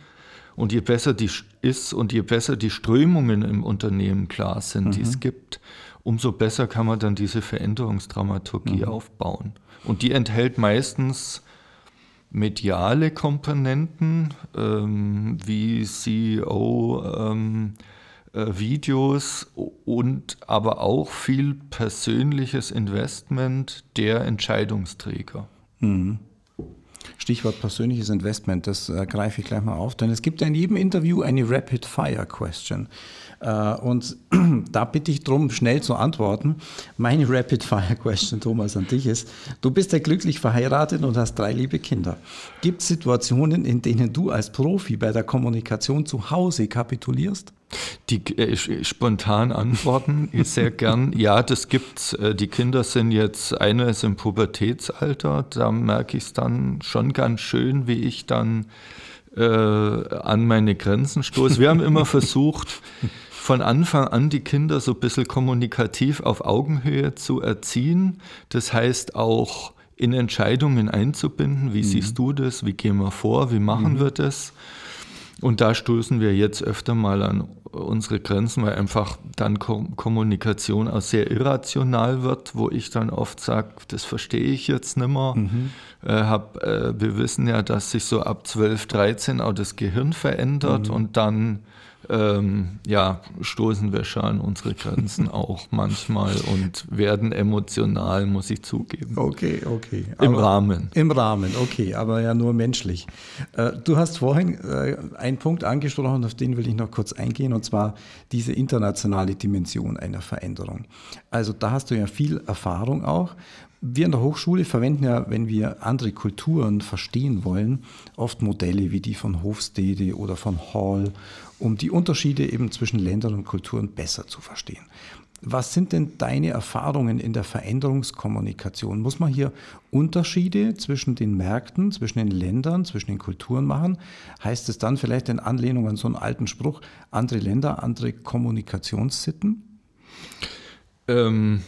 und je besser die ist und je besser die Strömungen im Unternehmen klar sind, mhm. die es mhm. gibt, umso besser kann man dann diese Veränderungsdramaturgie mhm. aufbauen. Und die enthält meistens mediale Komponenten ähm, wie CEO-Videos ähm, äh, und aber auch viel persönliches Investment der Entscheidungsträger. Mhm. Stichwort persönliches Investment, das äh, greife ich gleich mal auf, denn es gibt ja in jedem Interview eine Rapid-Fire-Question. Äh, und da bitte ich darum, schnell zu antworten. Meine Rapid-Fire-Question, Thomas, an dich ist, du bist ja glücklich verheiratet und hast drei liebe Kinder. Gibt es Situationen, in denen du als Profi bei der Kommunikation zu Hause kapitulierst? Die äh, spontan antworten sehr gern. Ja, das gibt's. Äh, die Kinder sind jetzt, eine ist im Pubertätsalter, da merke ich es dann schon ganz schön, wie ich dann äh, an meine Grenzen stoße. Wir haben immer versucht, von Anfang an die Kinder so ein bisschen kommunikativ auf Augenhöhe zu erziehen. Das heißt auch in Entscheidungen einzubinden. Wie mhm. siehst du das? Wie gehen wir vor? Wie machen mhm. wir das? Und da stoßen wir jetzt öfter mal an unsere Grenzen, weil einfach dann Kommunikation auch sehr irrational wird, wo ich dann oft sage, das verstehe ich jetzt nicht mehr. Mhm. Äh, hab, äh, wir wissen ja, dass sich so ab 12, 13 auch das Gehirn verändert mhm. und dann ähm, ja, stoßen wir schon an unsere Grenzen auch manchmal und werden emotional, muss ich zugeben. Okay, okay. Im aber, Rahmen. Im Rahmen, okay, aber ja nur menschlich. Äh, du hast vorhin äh, einen Punkt angesprochen, auf den will ich noch kurz eingehen, und zwar diese internationale Dimension einer Veränderung. Also da hast du ja viel Erfahrung auch. Wir in der Hochschule verwenden ja, wenn wir andere Kulturen verstehen wollen, oft Modelle wie die von Hofstede oder von Hall, um die Unterschiede eben zwischen Ländern und Kulturen besser zu verstehen. Was sind denn deine Erfahrungen in der Veränderungskommunikation? Muss man hier Unterschiede zwischen den Märkten, zwischen den Ländern, zwischen den Kulturen machen? Heißt es dann vielleicht in Anlehnung an so einen alten Spruch, andere Länder, andere Kommunikationssitten? Ähm,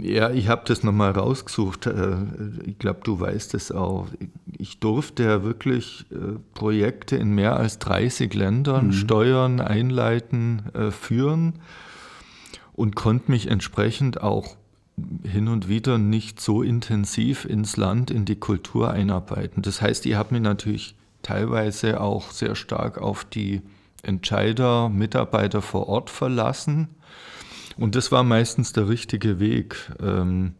ja, ich habe das nochmal rausgesucht. Äh, ich glaube, du weißt es auch. Ich durfte ja wirklich äh, Projekte in mehr als 30 Ländern mhm. steuern, einleiten, äh, führen und konnte mich entsprechend auch hin und wieder nicht so intensiv ins Land, in die Kultur einarbeiten. Das heißt, ich habe mich natürlich teilweise auch sehr stark auf die Entscheider, Mitarbeiter vor Ort verlassen und das war meistens der richtige Weg. Ähm,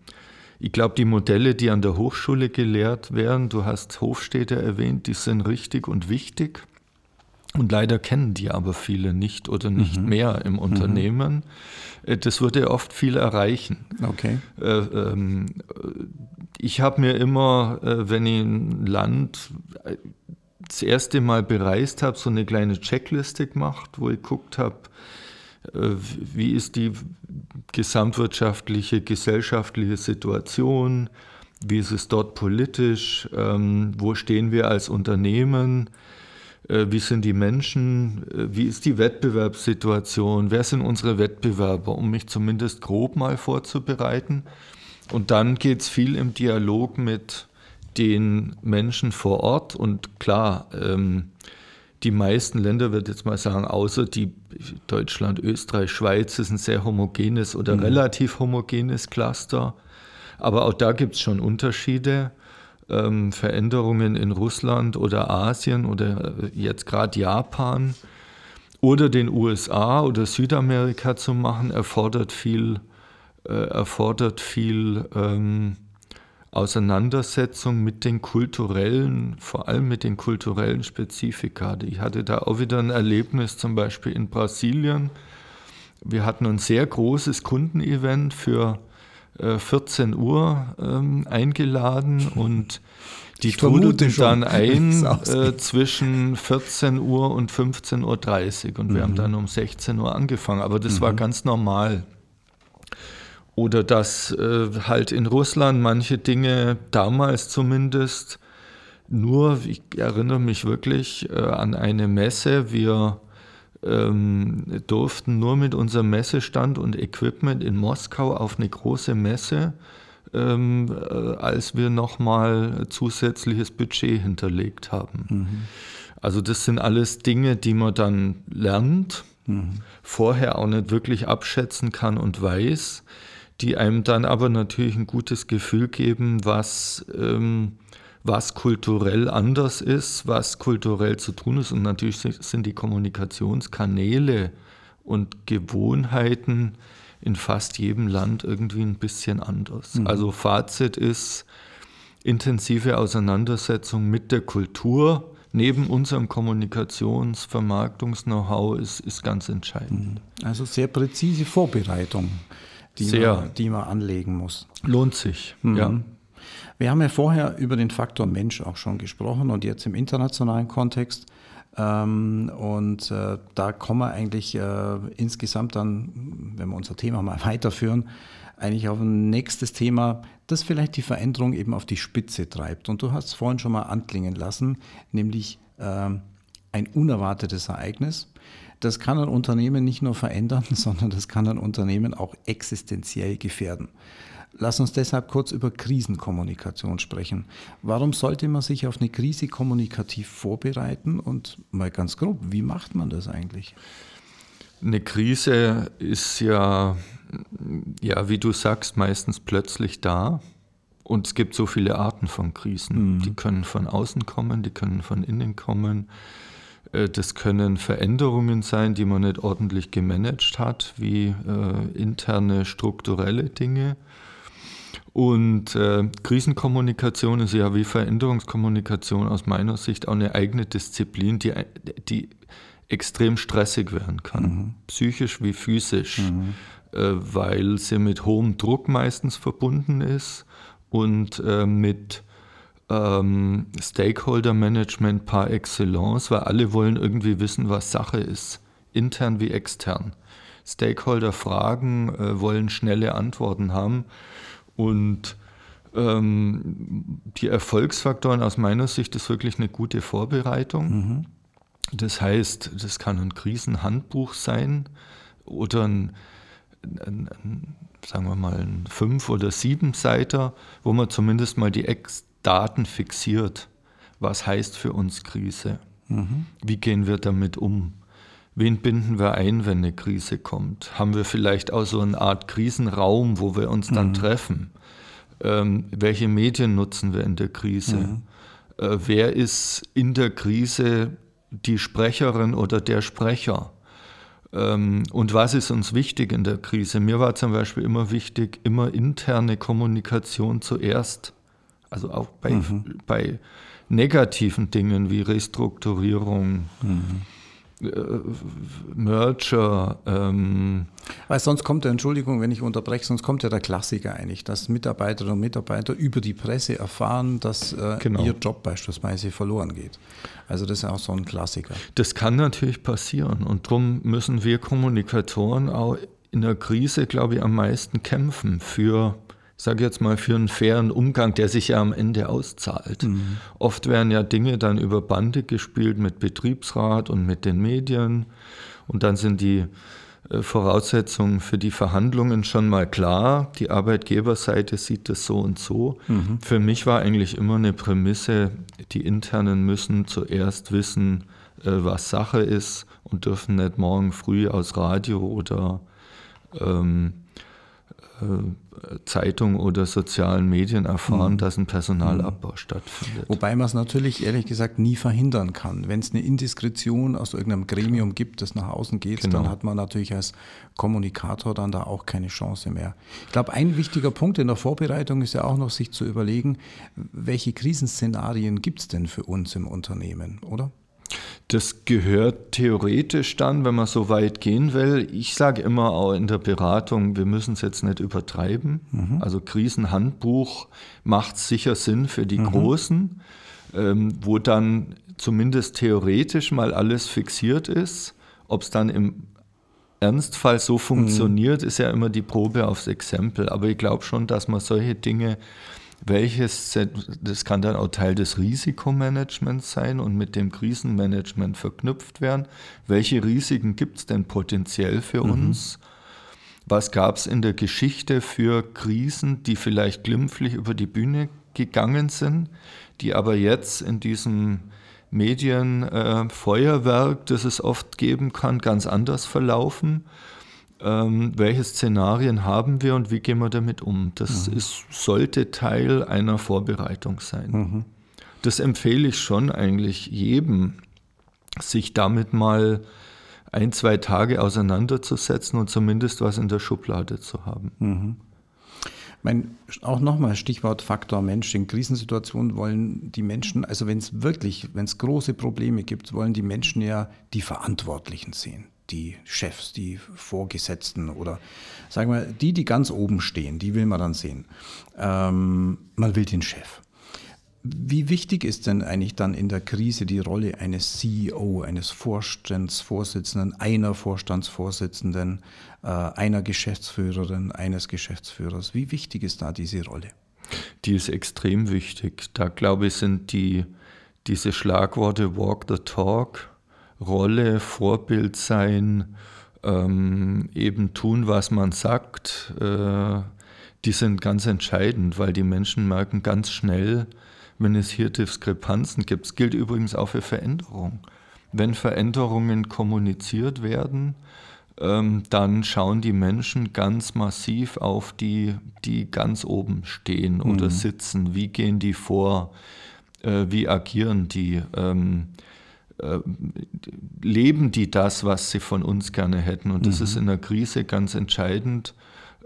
ich glaube, die Modelle, die an der Hochschule gelehrt werden, du hast Hofstädte erwähnt, die sind richtig und wichtig. Und leider kennen die aber viele nicht oder nicht mhm. mehr im mhm. Unternehmen. Mhm. Das würde oft viel erreichen. Okay. Äh, ähm, ich habe mir immer, äh, wenn ich ein Land das erste Mal bereist habe, so eine kleine Checkliste gemacht, wo ich geguckt habe, wie ist die gesamtwirtschaftliche, gesellschaftliche Situation, wie ist es dort politisch, ähm, wo stehen wir als Unternehmen, äh, wie sind die Menschen, äh, wie ist die Wettbewerbssituation, wer sind unsere Wettbewerber, um mich zumindest grob mal vorzubereiten. Und dann geht es viel im Dialog mit den Menschen vor Ort. Und klar, ähm, die meisten Länder, würde ich jetzt mal sagen, außer die Deutschland, Österreich, Schweiz, ist ein sehr homogenes oder mhm. relativ homogenes Cluster. Aber auch da gibt es schon Unterschiede. Ähm, Veränderungen in Russland oder Asien oder äh, jetzt gerade Japan oder den USA oder Südamerika zu machen, erfordert viel, äh, erfordert viel ähm, Auseinandersetzung mit den kulturellen, vor allem mit den kulturellen Spezifika. Ich hatte da auch wieder ein Erlebnis, zum Beispiel in Brasilien. Wir hatten ein sehr großes Kundenevent für äh, 14 Uhr ähm, eingeladen und die trudelten dann ein äh, zwischen 14 Uhr und 15.30 Uhr und mhm. wir haben mhm. dann um 16 Uhr angefangen. Aber das mhm. war ganz normal. Oder dass äh, halt in Russland manche Dinge damals zumindest nur, ich erinnere mich wirklich äh, an eine Messe, wir ähm, durften nur mit unserem Messestand und Equipment in Moskau auf eine große Messe, ähm, äh, als wir nochmal zusätzliches Budget hinterlegt haben. Mhm. Also das sind alles Dinge, die man dann lernt, mhm. vorher auch nicht wirklich abschätzen kann und weiß die einem dann aber natürlich ein gutes Gefühl geben, was, ähm, was kulturell anders ist, was kulturell zu tun ist. Und natürlich sind die Kommunikationskanäle und Gewohnheiten in fast jedem Land irgendwie ein bisschen anders. Mhm. Also Fazit ist, intensive Auseinandersetzung mit der Kultur neben unserem Kommunikations-, Vermarktungs-Know-how ist, ist ganz entscheidend. Mhm. Also sehr präzise Vorbereitung, die, sehr. Man, die man anlegen muss. Lohnt sich, mhm. ja. Wir haben ja vorher über den Faktor Mensch auch schon gesprochen und jetzt im internationalen Kontext. Ähm, und äh, da kommen wir eigentlich äh, insgesamt dann, wenn wir unser Thema mal weiterführen, eigentlich auf ein nächstes Thema, das vielleicht die Veränderung eben auf die Spitze treibt. Und du hast es vorhin schon mal anklingen lassen, nämlich äh, ein unerwartetes Ereignis. Das kann ein Unternehmen nicht nur verändern, sondern das kann ein Unternehmen auch existenziell gefährden. Lass uns deshalb kurz über Krisenkommunikation sprechen. Warum sollte man sich auf eine Krise kommunikativ vorbereiten? Und mal ganz grob, wie macht man das eigentlich? Eine Krise ist ja, ja, wie du sagst, meistens plötzlich da. Und es gibt so viele Arten von Krisen. Mhm. Die können von außen kommen, die können von innen kommen. Äh, das können Veränderungen sein, die man nicht ordentlich gemanagt hat, wie äh, interne strukturelle Dinge. Und äh, Krisenkommunikation ist ja wie Veränderungskommunikation aus meiner Sicht auch eine eigene Disziplin, die, die extrem stressig werden kann, mhm. psychisch wie physisch, mhm. äh, weil sie mit hohem Druck meistens verbunden ist und äh, mit ähm, Stakeholder-Management par excellence, weil alle wollen irgendwie wissen, was Sache ist, intern wie extern. Stakeholder fragen, äh, wollen schnelle Antworten haben und ähm, die Erfolgsfaktoren aus meiner Sicht ist wirklich eine gute Vorbereitung. Mhm. Das heißt, das kann ein Krisenhandbuch sein oder ein, ein, ein, sagen wir mal, ein Fünf- oder Sieben-Seiter, wo man zumindest mal die Ex-Daten fixiert. Was heißt für uns Krise? Mhm. Wie gehen wir damit um? Wen binden wir ein, wenn eine Krise kommt? Haben wir vielleicht auch so eine Art Krisenraum, wo wir uns dann mhm. treffen? Ähm, welche Medien nutzen wir in der Krise? Mhm. Äh, wer ist in der Krise die Sprecherin oder der Sprecher? Ähm, und was ist uns wichtig in der Krise? Mir war zum Beispiel immer wichtig, immer interne Kommunikation zuerst. Also auch bei, mhm. bei negativen Dingen wie Restrukturierung. Mhm äh, Merger. Ähm Weil sonst kommt ja, Entschuldigung, wenn ich unterbreche, sonst kommt ja der Klassiker eigentlich, dass Mitarbeiterinnen und Mitarbeiter über die Presse erfahren, dass äh, genau. ihr Job beispielsweise verloren geht. Also das ist auch so ein Klassiker. Das kann natürlich passieren und darum müssen wir Kommunikatoren auch in der Krise, glaube ich, am meisten kämpfen für sage jetzt mal, für einen fairen Umgang, der sich ja am Ende auszahlt. Mhm. Oft werden ja Dinge dann über Bande gespielt mit Betriebsrat und mit den Medien und dann sind die äh, Voraussetzungen für die Verhandlungen schon mal klar. Die Arbeitgeberseite sieht das so und so. Mhm. Für mich war eigentlich immer eine Prämisse, die Internen müssen zuerst wissen, äh, was Sache ist und dürfen nicht morgen früh aus Radio oder ähm, äh, Zeitung oder sozialen Medien erfahren, mhm. dass ein Personalabbau mhm. stattfindet. Wobei man es natürlich ehrlich gesagt nie verhindern kann. Wenn es eine Indiskretion aus irgendeinem Gremium gibt, das nach außen geht, genau. dann hat man natürlich als Kommunikator dann da auch keine Chance mehr. Ich glaube, ein wichtiger Punkt in der Vorbereitung ist ja auch noch, sich zu überlegen, welche Krisenszenarien gibt es denn für uns im Unternehmen, oder? Das gehört theoretisch dann, wenn man so weit gehen will. Ich sage immer auch in der Beratung, wir müssen es jetzt nicht übertreiben. Mhm. Also Krisenhandbuch macht sicher Sinn für die mhm. Großen, ähm, wo dann zumindest theoretisch mal alles fixiert ist. Ob es dann im Ernstfall so funktioniert, mhm. ist ja immer die Probe aufs Exempel. Aber ich glaube schon, dass man solche Dinge welches, das kann dann auch Teil des Risikomanagements sein und mit dem Krisenmanagement verknüpft werden. Welche Risiken gibt es denn potenziell für mhm. uns? Was gab es in der Geschichte für Krisen, die vielleicht glimpflich über die Bühne gegangen sind, die aber jetzt in diesem Medienfeuerwerk, äh, das es oft geben kann, ganz anders verlaufen? Ähm, welche Szenarien haben wir und wie gehen wir damit um. Das mhm. ist, sollte Teil einer Vorbereitung sein. Mhm. Das empfehle ich schon eigentlich jedem, sich damit mal ein, zwei Tage auseinanderzusetzen und zumindest was in der Schublade zu haben. Mhm. Mein, auch nochmal Stichwort Faktor Mensch. In Krisensituationen wollen die Menschen, also wenn es wirklich, wenn es große Probleme gibt, wollen die Menschen ja die Verantwortlichen sehen. Die Chefs, die Vorgesetzten oder sagen wir, die, die ganz oben stehen, die will man dann sehen. Ähm, man will den Chef. Wie wichtig ist denn eigentlich dann in der Krise die Rolle eines CEO, eines Vorstandsvorsitzenden, einer Vorstandsvorsitzenden, äh, einer Geschäftsführerin, eines Geschäftsführers? Wie wichtig ist da diese Rolle? Die ist extrem wichtig. Da glaube ich, sind die, diese Schlagworte Walk the Talk, Rolle, Vorbild sein, ähm, eben tun, was man sagt, äh, die sind ganz entscheidend, weil die Menschen merken ganz schnell, wenn es hier Diskrepanzen gibt. Es gilt übrigens auch für Veränderungen. Wenn Veränderungen kommuniziert werden, ähm, dann schauen die Menschen ganz massiv auf die, die ganz oben stehen oder mhm. sitzen. Wie gehen die vor? Äh, wie agieren die? Ähm, äh, leben die das, was sie von uns gerne hätten? Und das mhm. ist in der Krise ganz entscheidend,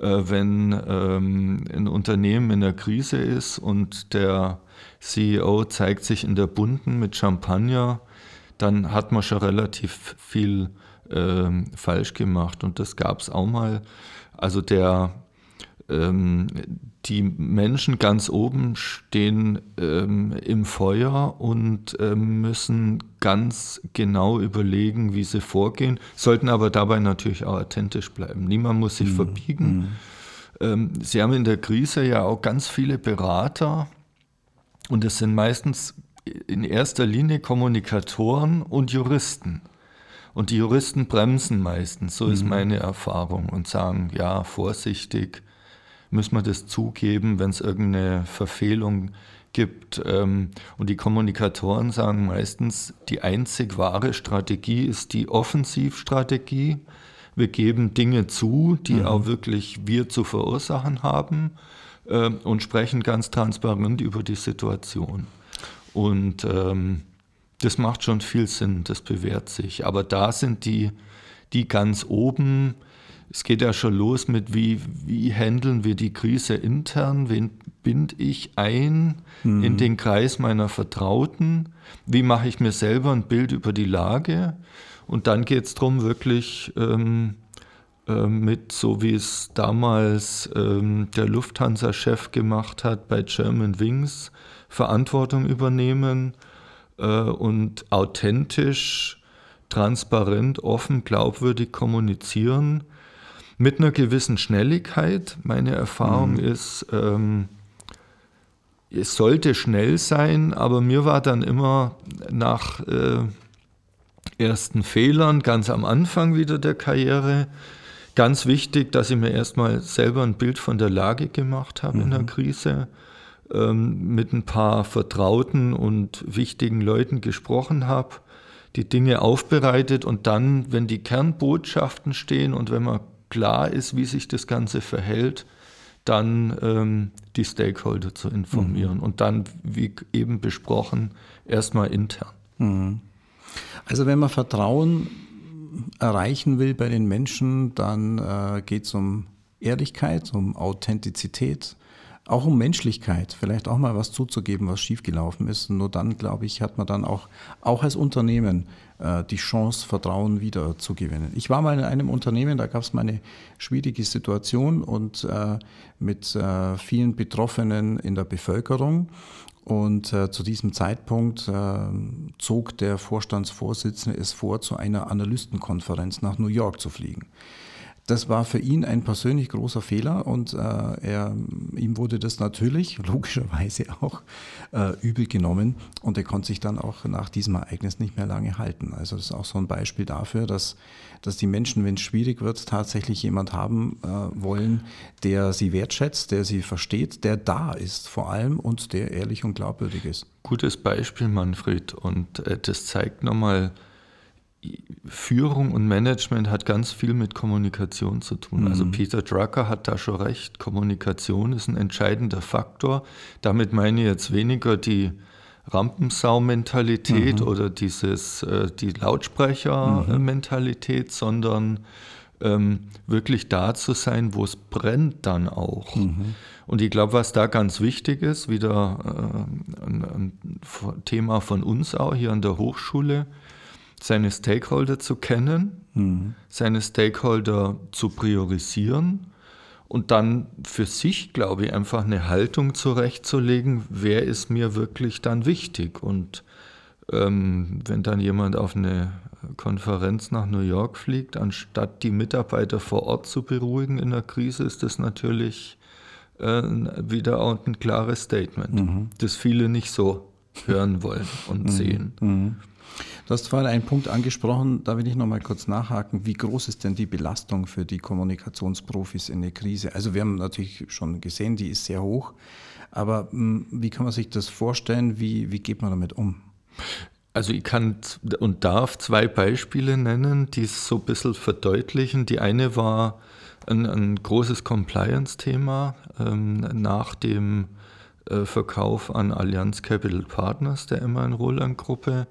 äh, wenn ähm, ein Unternehmen in der Krise ist und der CEO zeigt sich in der Bunten mit Champagner, dann hat man schon relativ viel äh, falsch gemacht. Und das gab es auch mal. Also der, ähm, die Menschen ganz oben stehen ähm, im Feuer und ähm, müssen ganz genau überlegen, wie sie vorgehen, sollten aber dabei natürlich auch authentisch bleiben. Niemand muss sich mhm. verbiegen. Mhm. Ähm, sie haben in der Krise ja auch ganz viele Berater, und es sind meistens in erster Linie Kommunikatoren und Juristen. Und die Juristen bremsen meistens, so ist mhm. meine Erfahrung, und sagen, ja, vorsichtig, müssen wir das zugeben, wenn es irgendeine Verfehlung gibt. Ähm, und die Kommunikatoren sagen meistens, die einzig wahre Strategie ist die Offensivstrategie. Wir geben Dinge zu, die mhm. auch wirklich wir zu verursachen haben äh, und sprechen ganz transparent über die Situation. Und ähm, das macht schon viel Sinn, das bewährt sich. Aber da sind die, die ganz oben, es geht ja schon los mit, wie, wie handeln wir die Krise intern, wen binde ich ein mhm. in den Kreis meiner Vertrauten, wie mache ich mir selber ein Bild über die Lage. Und dann geht es darum, wirklich ähm, äh, mit, so wie es damals ähm, der Lufthansa-Chef gemacht hat bei German Wings, Verantwortung übernehmen äh, und authentisch, transparent, offen, glaubwürdig kommunizieren. Mit einer gewissen Schnelligkeit. Meine Erfahrung mhm. ist, ähm, es sollte schnell sein, aber mir war dann immer nach äh, ersten Fehlern ganz am Anfang wieder der Karriere Ganz wichtig, dass ich mir erstmal selber ein Bild von der Lage gemacht habe mhm. in der mhm. Krise, ähm, mit ein paar vertrauten und wichtigen Leuten gesprochen habe, die Dinge aufbereitet und dann, wenn die Kernbotschaften stehen und wenn man klar ist, wie sich das Ganze verhält, dann ähm, die Stakeholder zu informieren mhm. und dann, wie eben besprochen, erstmal intern. Mhm. Also wenn man Vertrauen erreichen will bei den Menschen, dann äh, geht es um Ehrlichkeit, um Authentizität, auch um Menschlichkeit, vielleicht auch mal was zuzugeben, was schiefgelaufen ist. Und nur dann, glaube ich, hat man dann auch, auch als Unternehmen die Chance, Vertrauen wieder zu gewinnen. Ich war mal in einem Unternehmen, da gab es mal eine schwierige Situation und äh, mit äh, vielen Betroffenen in der Bevölkerung. Und äh, zu diesem Zeitpunkt äh, zog der Vorstandsvorsitzende es vor, zu einer Analystenkonferenz nach New York zu fliegen. Das war für ihn ein persönlich großer Fehler und äh, er, ihm wurde das natürlich, logischerweise auch, äh, übel genommen und er konnte sich dann auch nach diesem Ereignis nicht mehr lange halten. Also das ist auch so ein Beispiel dafür, dass, dass die Menschen, wenn es schwierig wird, tatsächlich jemand haben äh, wollen, der sie wertschätzt, der sie versteht, der da ist vor allem und der ehrlich und glaubwürdig ist. Gutes Beispiel, Manfred, und äh, das zeigt nochmal, Führung und Management hat ganz viel mit Kommunikation zu tun. Also mhm. Also Peter Drucker hat da schon recht. Kommunikation ist ein entscheidender Faktor. Damit meine ich jetzt weniger die Rampensau-Mentalität mhm. oder dieses, äh, die Lautsprecher-Mentalität, mhm. sondern ähm, wirklich da zu sein, wo es brennt dann auch. Mhm. Und ich glaube, was da ganz wichtig ist, wieder äh, ein, ein, Thema von uns auch hier an der Hochschule, seine Stakeholder zu kennen, mhm. seine Stakeholder zu priorisieren und dann für sich, glaube ich, einfach eine Haltung zurechtzulegen, wer ist mir wirklich dann wichtig. Und ähm, wenn dann jemand auf eine Konferenz nach New York fliegt, anstatt die Mitarbeiter vor Ort zu beruhigen in der Krise, ist das natürlich äh, wieder auch ein klares Statement, mhm. das viele nicht so hören wollen und mhm. sehen. Du hast vorhin einen Punkt angesprochen, da will ich noch mal kurz nachhaken. Wie groß ist denn die Belastung für die Kommunikationsprofis in der Krise? Also wir haben natürlich schon gesehen, die ist sehr hoch. Aber hm, wie kann man sich das vorstellen? Wie, wie geht man damit um? Also ich kann und darf zwei Beispiele nennen, die es so ein bisschen verdeutlichen. Die eine war ein, ein großes Compliance-Thema ähm, nach dem äh, Verkauf an Allianz Capital Partners der Emma Roland Gruppe.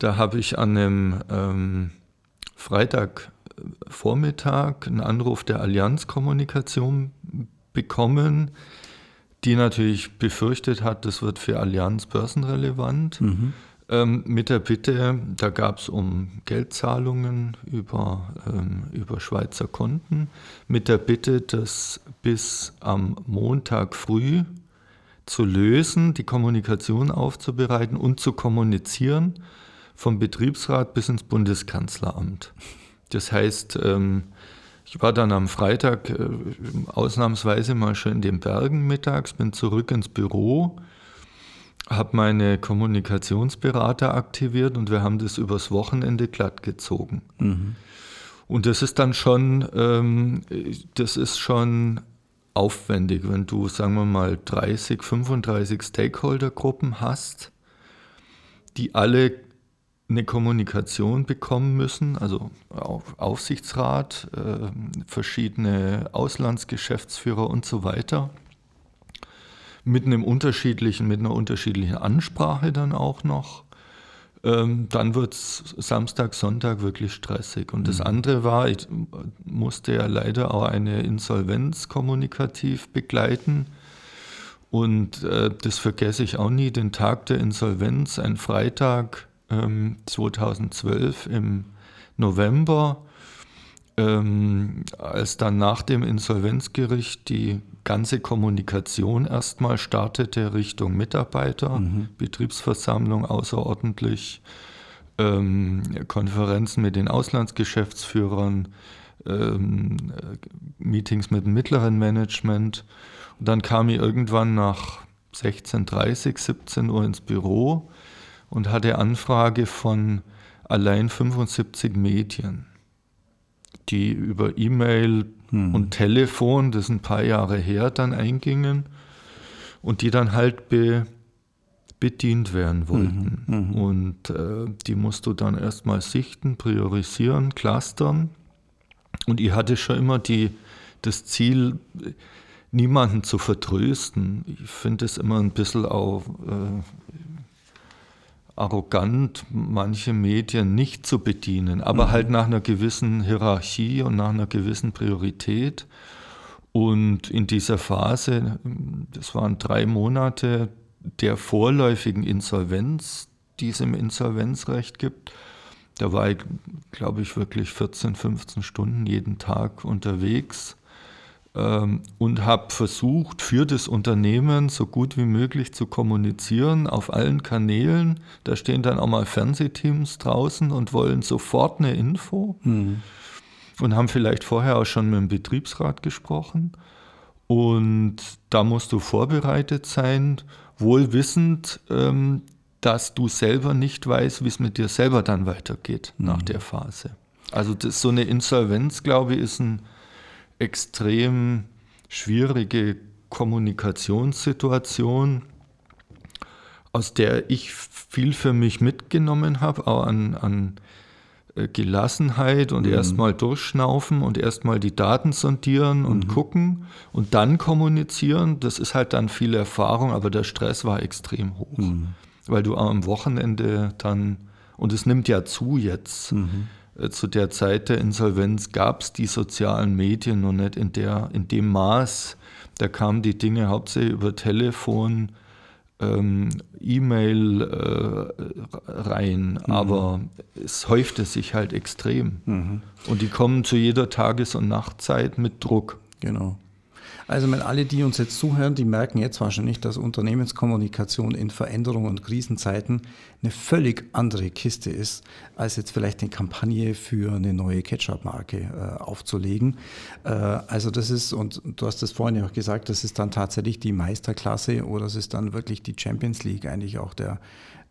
Da habe ich an einem ähm, Freitagvormittag einen Anruf der Allianz Kommunikation bekommen, die natürlich befürchtet hat, das wird für Allianz börsenrelevant. Mhm. Ähm, mit der Bitte, da gab es um Geldzahlungen über, ähm, über Schweizer Konten, mit der Bitte, das bis am Montag früh zu lösen, die Kommunikation aufzubereiten und zu kommunizieren vom Betriebsrat bis ins Bundeskanzleramt. Das heißt, ähm, ich war dann am Freitag äh, ausnahmsweise mal schon in den Bergen mittags, bin zurück ins Büro, habe meine Kommunikationsberater aktiviert und wir haben das übers Wochenende glatt gezogen. Mhm. Und das ist dann schon, ähm, das ist schon aufwendig, wenn du, sagen wir mal, 30, 35 Stakeholdergruppen hast, die alle eine Kommunikation bekommen müssen, also Aufsichtsrat, äh, verschiedene Auslandsgeschäftsführer und so weiter, mit einem unterschiedlichen, mit einer unterschiedlichen Ansprache dann auch noch. Ähm, dann wird es Samstag, Sonntag wirklich stressig. Und das mhm. andere war, ich musste ja leider auch eine Insolvenz kommunikativ begleiten. Und äh, das vergesse ich auch nie, den Tag der Insolvenz, ein Freitag, 2012 ähm, im November, ähm, als dann nach dem Insolvenzgericht die ganze Kommunikation erstmal startete Richtung Mitarbeiter, mhm. Betriebsversammlung außerordentlich, ähm, Konferenzen mit den Auslandsgeschäftsführern, ähm, Meetings mit dem mittleren Management. Und dann kam ich irgendwann nach 16.30, 17 Uhr ins Büro und hatte Anfrage von allein 75 Medien, die über E-Mail hm. und Telefon, das ist ein paar Jahre her, dann eingingen und die dann halt be, bedient werden wollten. Mhm. Mhm. Und äh, die musst du dann erstmal sichten, priorisieren, clustern. Und ich hatte schon immer die, das Ziel, niemanden zu vertrösten. Ich finde es immer ein bisschen auch äh, arrogant, manche Medien nicht zu bedienen, aber mhm. halt nach einer gewissen Hierarchie und nach einer gewissen Priorität. Und in dieser Phase, das waren drei Monate der vorläufigen Insolvenz, die es im Insolvenzrecht gibt, da war ich, glaube ich, wirklich 14, 15 Stunden jeden Tag unterwegs und habe versucht, für das Unternehmen so gut wie möglich zu kommunizieren auf allen Kanälen. Da stehen dann auch mal Fernsehteams draußen und wollen sofort eine Info mhm. und haben vielleicht vorher auch schon mit dem Betriebsrat gesprochen. Und da musst du vorbereitet sein, wohl wissend, ähm, dass du selber nicht weißt, wie es mit dir selber dann weitergeht mhm. nach der Phase. Also das, so eine Insolvenz, glaube ich, ist ein extrem schwierige Kommunikationssituation, aus der ich viel für mich mitgenommen habe, auch an, an äh, Gelassenheit und mhm. erstmal durchschnaufen und erstmal die Daten sondieren und mhm. gucken und dann kommunizieren. Das ist halt dann viel Erfahrung, aber der Stress war extrem hoch, mhm. weil du am Wochenende dann, und es nimmt ja zu jetzt, mhm. Zu der Zeit der Insolvenz gab es die sozialen Medien noch nicht in, der, in dem Maß. Da kamen die Dinge hauptsächlich über Telefon, ähm, E-Mail äh, rein, mhm. aber es häufte sich halt extrem. Mhm. Und die kommen zu jeder Tages- und Nachtzeit mit Druck. Genau. Also wenn alle, die uns jetzt zuhören, die merken jetzt wahrscheinlich, dass Unternehmenskommunikation in Veränderungen und Krisenzeiten eine völlig andere Kiste ist, als jetzt vielleicht eine Kampagne für eine neue Ketchup-Marke äh, aufzulegen. Äh, also das ist, und du hast das vorhin ja auch gesagt, das ist dann tatsächlich die Meisterklasse oder es ist dann wirklich die Champions League eigentlich auch der,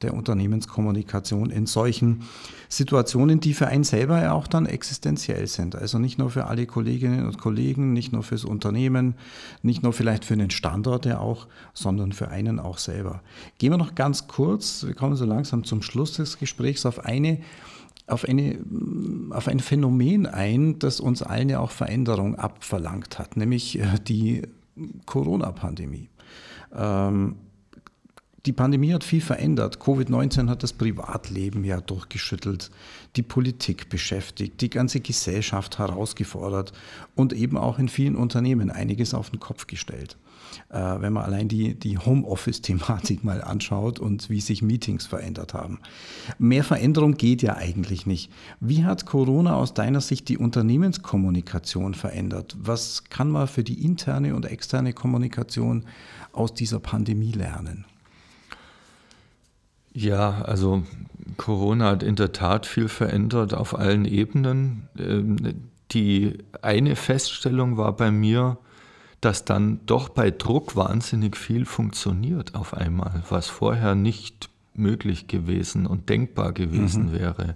der Unternehmenskommunikation in solchen Situationen, die für einen selber ja auch dann existenziell sind. Also nicht nur für alle Kolleginnen und Kollegen, nicht nur fürs Unternehmen, nicht nur vielleicht für einen Standort ja auch, sondern für einen auch selber. Gehen wir noch ganz kurz, wir kommen so langsam zum Schluss des Gesprächs, auf eine auf, eine, auf ein Phänomen ein, das uns allen ja auch Veränderung abverlangt hat, nämlich äh, die Corona-Pandemie. Ähm, die Pandemie hat viel verändert. Covid-19 hat das Privatleben ja durchgeschüttelt, die Politik beschäftigt, die ganze Gesellschaft herausgefordert und eben auch in vielen Unternehmen einiges auf den Kopf gestellt. Äh, wenn man allein die, die Homeoffice-Thematik mal anschaut und wie sich Meetings verändert haben. Mehr Veränderung geht ja eigentlich nicht. Wie hat Corona aus deiner Sicht die Unternehmenskommunikation verändert? Was kann man für die interne und externe Kommunikation aus dieser Pandemie lernen? Ja, also Corona hat in der Tat viel verändert auf allen Ebenen. Ähm, die eine Feststellung war bei mir, dass dann doch bei Druck wahnsinnig viel funktioniert auf einmal, was vorher nicht möglich gewesen und denkbar gewesen mhm. wäre.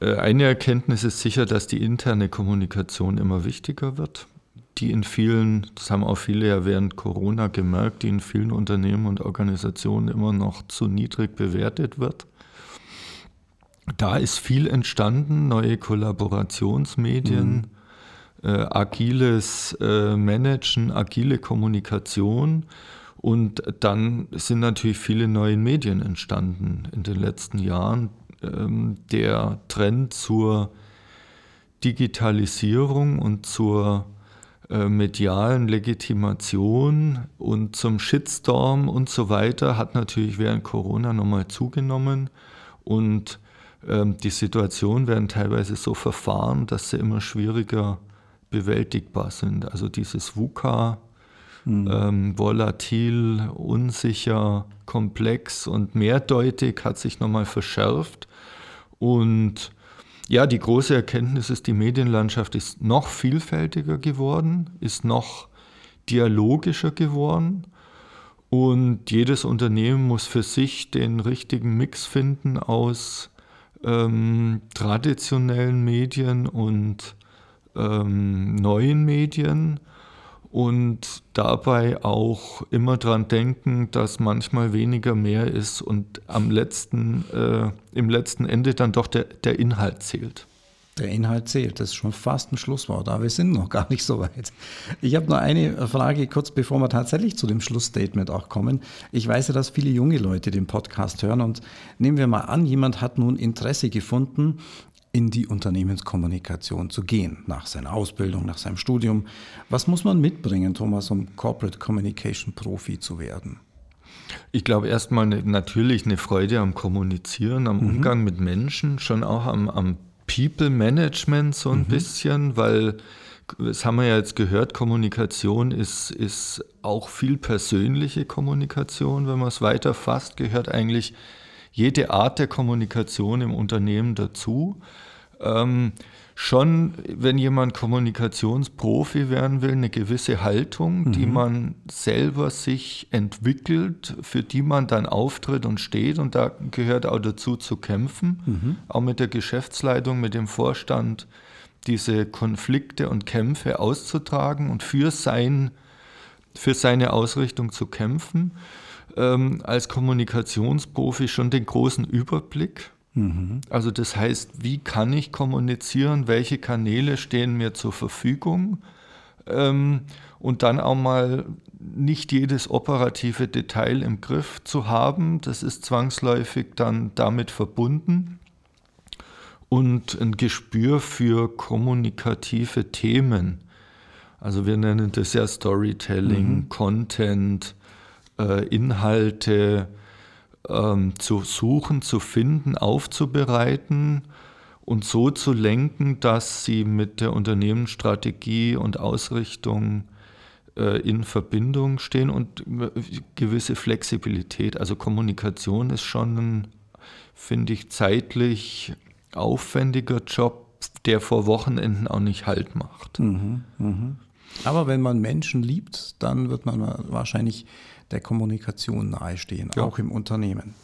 Äh, eine Erkenntnis ist sicher, dass die interne Kommunikation immer wichtiger wird die in vielen, das haben auch viele ja während Corona gemerkt, die in vielen Unternehmen und Organisationen immer noch zu niedrig bewertet wird. Da ist viel entstanden, neue Kollaborationsmedien, mhm. äh, agiles äh, Managen, agile Kommunikation. Und dann sind natürlich viele neue Medien entstanden in den letzten Jahren. Ähm, der Trend zur Digitalisierung und zur medialen Legitimation und zum Shitstorm und so weiter hat natürlich während Corona nochmal zugenommen und ähm, die Situationen werden teilweise so verfahren, dass sie immer schwieriger bewältigbar sind. Also dieses VUCA, mhm. ähm, volatil, unsicher, komplex und mehrdeutig hat sich nochmal verschärft und ja, die große Erkenntnis ist, die Medienlandschaft ist noch vielfältiger geworden, ist noch dialogischer geworden und jedes Unternehmen muss für sich den richtigen Mix finden aus ähm, traditionellen Medien und ähm, neuen Medien und dabei auch immer dran denken, dass manchmal weniger mehr ist und am letzten, äh, im letzten Ende dann doch der, der Inhalt zählt. Der Inhalt zählt, das ist schon fast ein Schlusswort, aber wir sind noch gar nicht so weit. Ich habe noch eine Frage, kurz bevor wir tatsächlich zu dem Schlussstatement auch kommen. Ich weiß ja, dass viele junge Leute den Podcast hören und nehmen wir mal an, jemand hat nun Interesse gefunden in die Unternehmenskommunikation zu gehen, nach seiner Ausbildung, nach seinem Studium. Was muss man mitbringen, Thomas, um Corporate Communication Profi zu werden? Ich glaube erstmal ne, natürlich eine Freude am Kommunizieren, am mhm. Umgang mit Menschen, schon auch am, am People Management so ein mhm. bisschen, weil das haben wir ja jetzt gehört, Kommunikation ist, ist auch viel persönliche Kommunikation, wenn man es weiter fasst, gehört eigentlich jede Art der Kommunikation im Unternehmen dazu. Ähm, schon, wenn jemand Kommunikationsprofi werden will, eine gewisse Haltung, mhm. die man selber sich entwickelt, für die man dann auftritt und steht. Und da gehört auch dazu zu kämpfen, mhm. auch mit der Geschäftsleitung, mit dem Vorstand, diese Konflikte und Kämpfe auszutragen und für, sein, für seine Ausrichtung zu kämpfen ähm, als Kommunikationsprofi schon den großen Überblick. Mhm. Also das heißt, wie kann ich kommunizieren, welche Kanäle stehen mir zur Verfügung ähm, und dann auch mal nicht jedes operative Detail im Griff zu haben, das ist zwangsläufig dann damit verbunden. und ein Gespür für kommunikative Themen. Also wir nennen das ja Storytelling, mhm. Content, äh, Inhalte ähm, zu suchen, zu finden, aufzubereiten und so zu lenken, dass sie mit der Unternehmensstrategie und Ausrichtung äh, in Verbindung stehen und gewisse Flexibilität. Also Kommunikation ist schon ein, finde ich, zeitlich aufwendiger Job, der vor Wochenenden auch nicht Halt macht. Mhm, mh. Aber wenn man Menschen liebt, dann wird man wahrscheinlich der Kommunikation nahestehen, ja. auch im Unternehmen.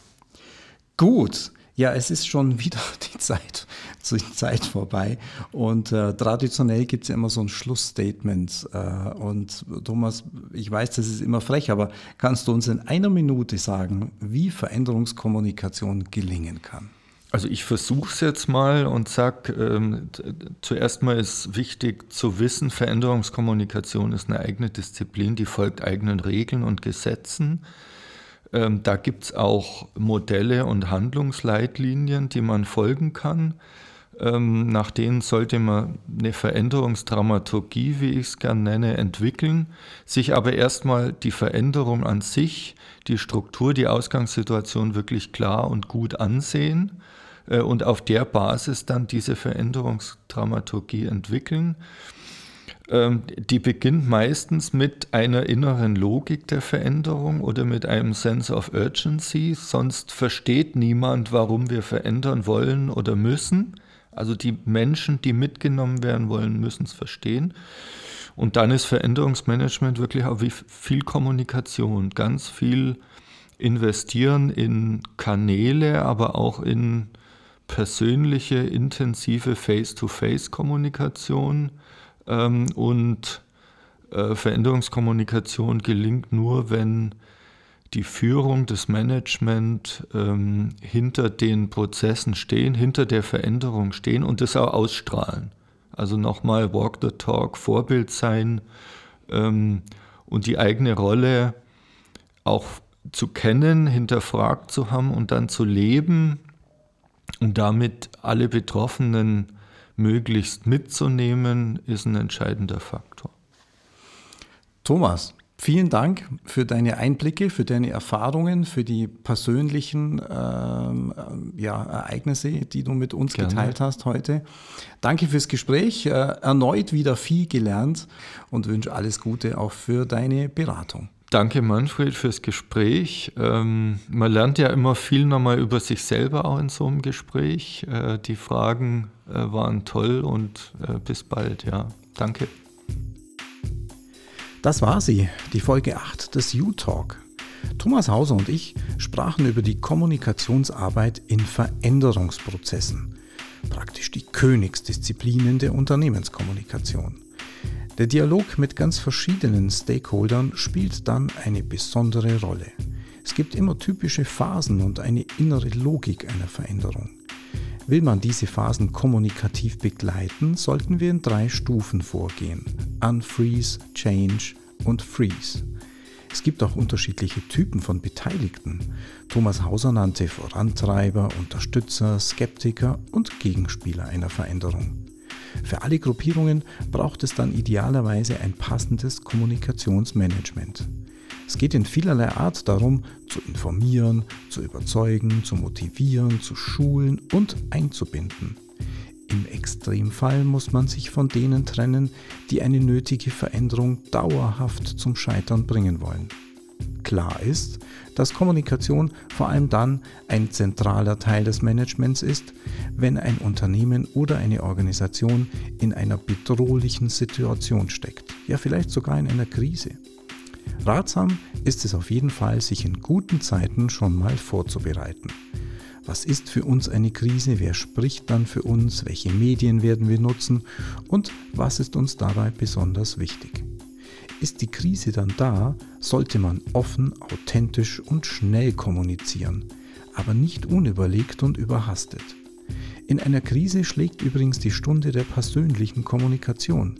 Gut, ja, es ist schon wieder die Zeit, die Zeit vorbei. Und äh, traditionell gibt es ja immer so ein Schlussstatement. Äh, und Thomas, ich weiß, das ist immer frech, aber kannst du uns in einer Minute sagen, wie Veränderungskommunikation gelingen kann? Also ich versuche es jetzt mal und sage, ähm, zuerst mal ist wichtig zu wissen, Veränderungskommunikation ist eine eigene Disziplin, die folgt eigenen Regeln und Gesetzen. Ähm, da gibt es auch Modelle und Handlungsleitlinien, die man folgen kann. Ähm, nach denen sollte man eine Veränderungsdramaturgie, wie ich es gerne nenne, entwickeln, sich aber erstmal die Veränderung an sich, die Struktur, die Ausgangssituation wirklich klar und gut ansehen und auf der Basis dann diese Veränderungsdramaturgie entwickeln. Ähm, die beginnt meistens mit einer inneren Logik der Veränderung oder mit einem Sense of Urgency, sonst versteht niemand, warum wir verändern wollen oder müssen. Also die Menschen, die mitgenommen werden wollen, müssen es verstehen. Und dann ist Veränderungsmanagement wirklich auch viel Kommunikation, ganz viel investieren in Kanäle, aber auch in persönliche, intensive Face-to-Face-Kommunikation ähm, und äh, Veränderungskommunikation gelingt nur, wenn die Führung, das Management ähm, hinter den Prozessen stehen, hinter der Veränderung stehen und das auch ausstrahlen. Also nochmal Walk the Talk, Vorbild sein ähm, und die eigene Rolle auch zu kennen, hinterfragt zu haben und dann zu leben und damit alle Betroffenen möglichst mitzunehmen, ist ein entscheidender Faktor. Thomas, vielen Dank für deine Einblicke, für deine Erfahrungen, für die persönlichen ähm, ja, Ereignisse, die du mit uns Gerne. geteilt hast heute. Danke fürs Gespräch, äh, erneut wieder viel gelernt und wünsche alles Gute auch für deine Beratung. Danke Manfred fürs Gespräch. Ähm, man lernt ja immer viel nochmal über sich selber auch in so einem Gespräch. Äh, die Fragen äh, waren toll und äh, bis bald. Ja, danke. Das war sie, die Folge 8 des U-Talk. Thomas Hauser und ich sprachen über die Kommunikationsarbeit in Veränderungsprozessen. Praktisch die Königsdisziplinen der Unternehmenskommunikation. Der Dialog mit ganz verschiedenen Stakeholdern spielt dann eine besondere Rolle. Es gibt immer typische Phasen und eine innere Logik einer Veränderung. Will man diese Phasen kommunikativ begleiten, sollten wir in drei Stufen vorgehen. Unfreeze, Change und Freeze. Es gibt auch unterschiedliche Typen von Beteiligten. Thomas Hauser nannte Vorantreiber, Unterstützer, Skeptiker und Gegenspieler einer Veränderung. Für alle Gruppierungen braucht es dann idealerweise ein passendes Kommunikationsmanagement. Es geht in vielerlei Art darum, zu informieren, zu überzeugen, zu motivieren, zu schulen und einzubinden. Im Extremfall muss man sich von denen trennen, die eine nötige Veränderung dauerhaft zum Scheitern bringen wollen. Klar ist, dass Kommunikation vor allem dann ein zentraler Teil des Managements ist, wenn ein Unternehmen oder eine Organisation in einer bedrohlichen Situation steckt, ja vielleicht sogar in einer Krise. Ratsam ist es auf jeden Fall, sich in guten Zeiten schon mal vorzubereiten. Was ist für uns eine Krise? Wer spricht dann für uns? Welche Medien werden wir nutzen? Und was ist uns dabei besonders wichtig? Ist die Krise dann da, sollte man offen, authentisch und schnell kommunizieren, aber nicht unüberlegt und überhastet. In einer Krise schlägt übrigens die Stunde der persönlichen Kommunikation.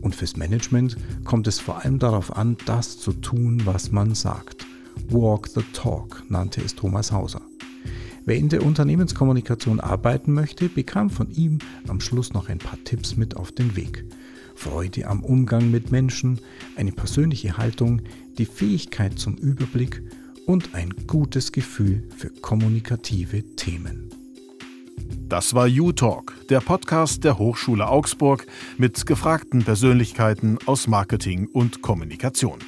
Und fürs Management kommt es vor allem darauf an, das zu tun, was man sagt. Walk the talk nannte es Thomas Hauser. Wer in der Unternehmenskommunikation arbeiten möchte, bekam von ihm am Schluss noch ein paar Tipps mit auf den Weg. Freude am Umgang mit Menschen, eine persönliche Haltung, die Fähigkeit zum Überblick und ein gutes Gefühl für kommunikative Themen. Das war U-Talk, der Podcast der Hochschule Augsburg mit gefragten Persönlichkeiten aus Marketing und Kommunikation.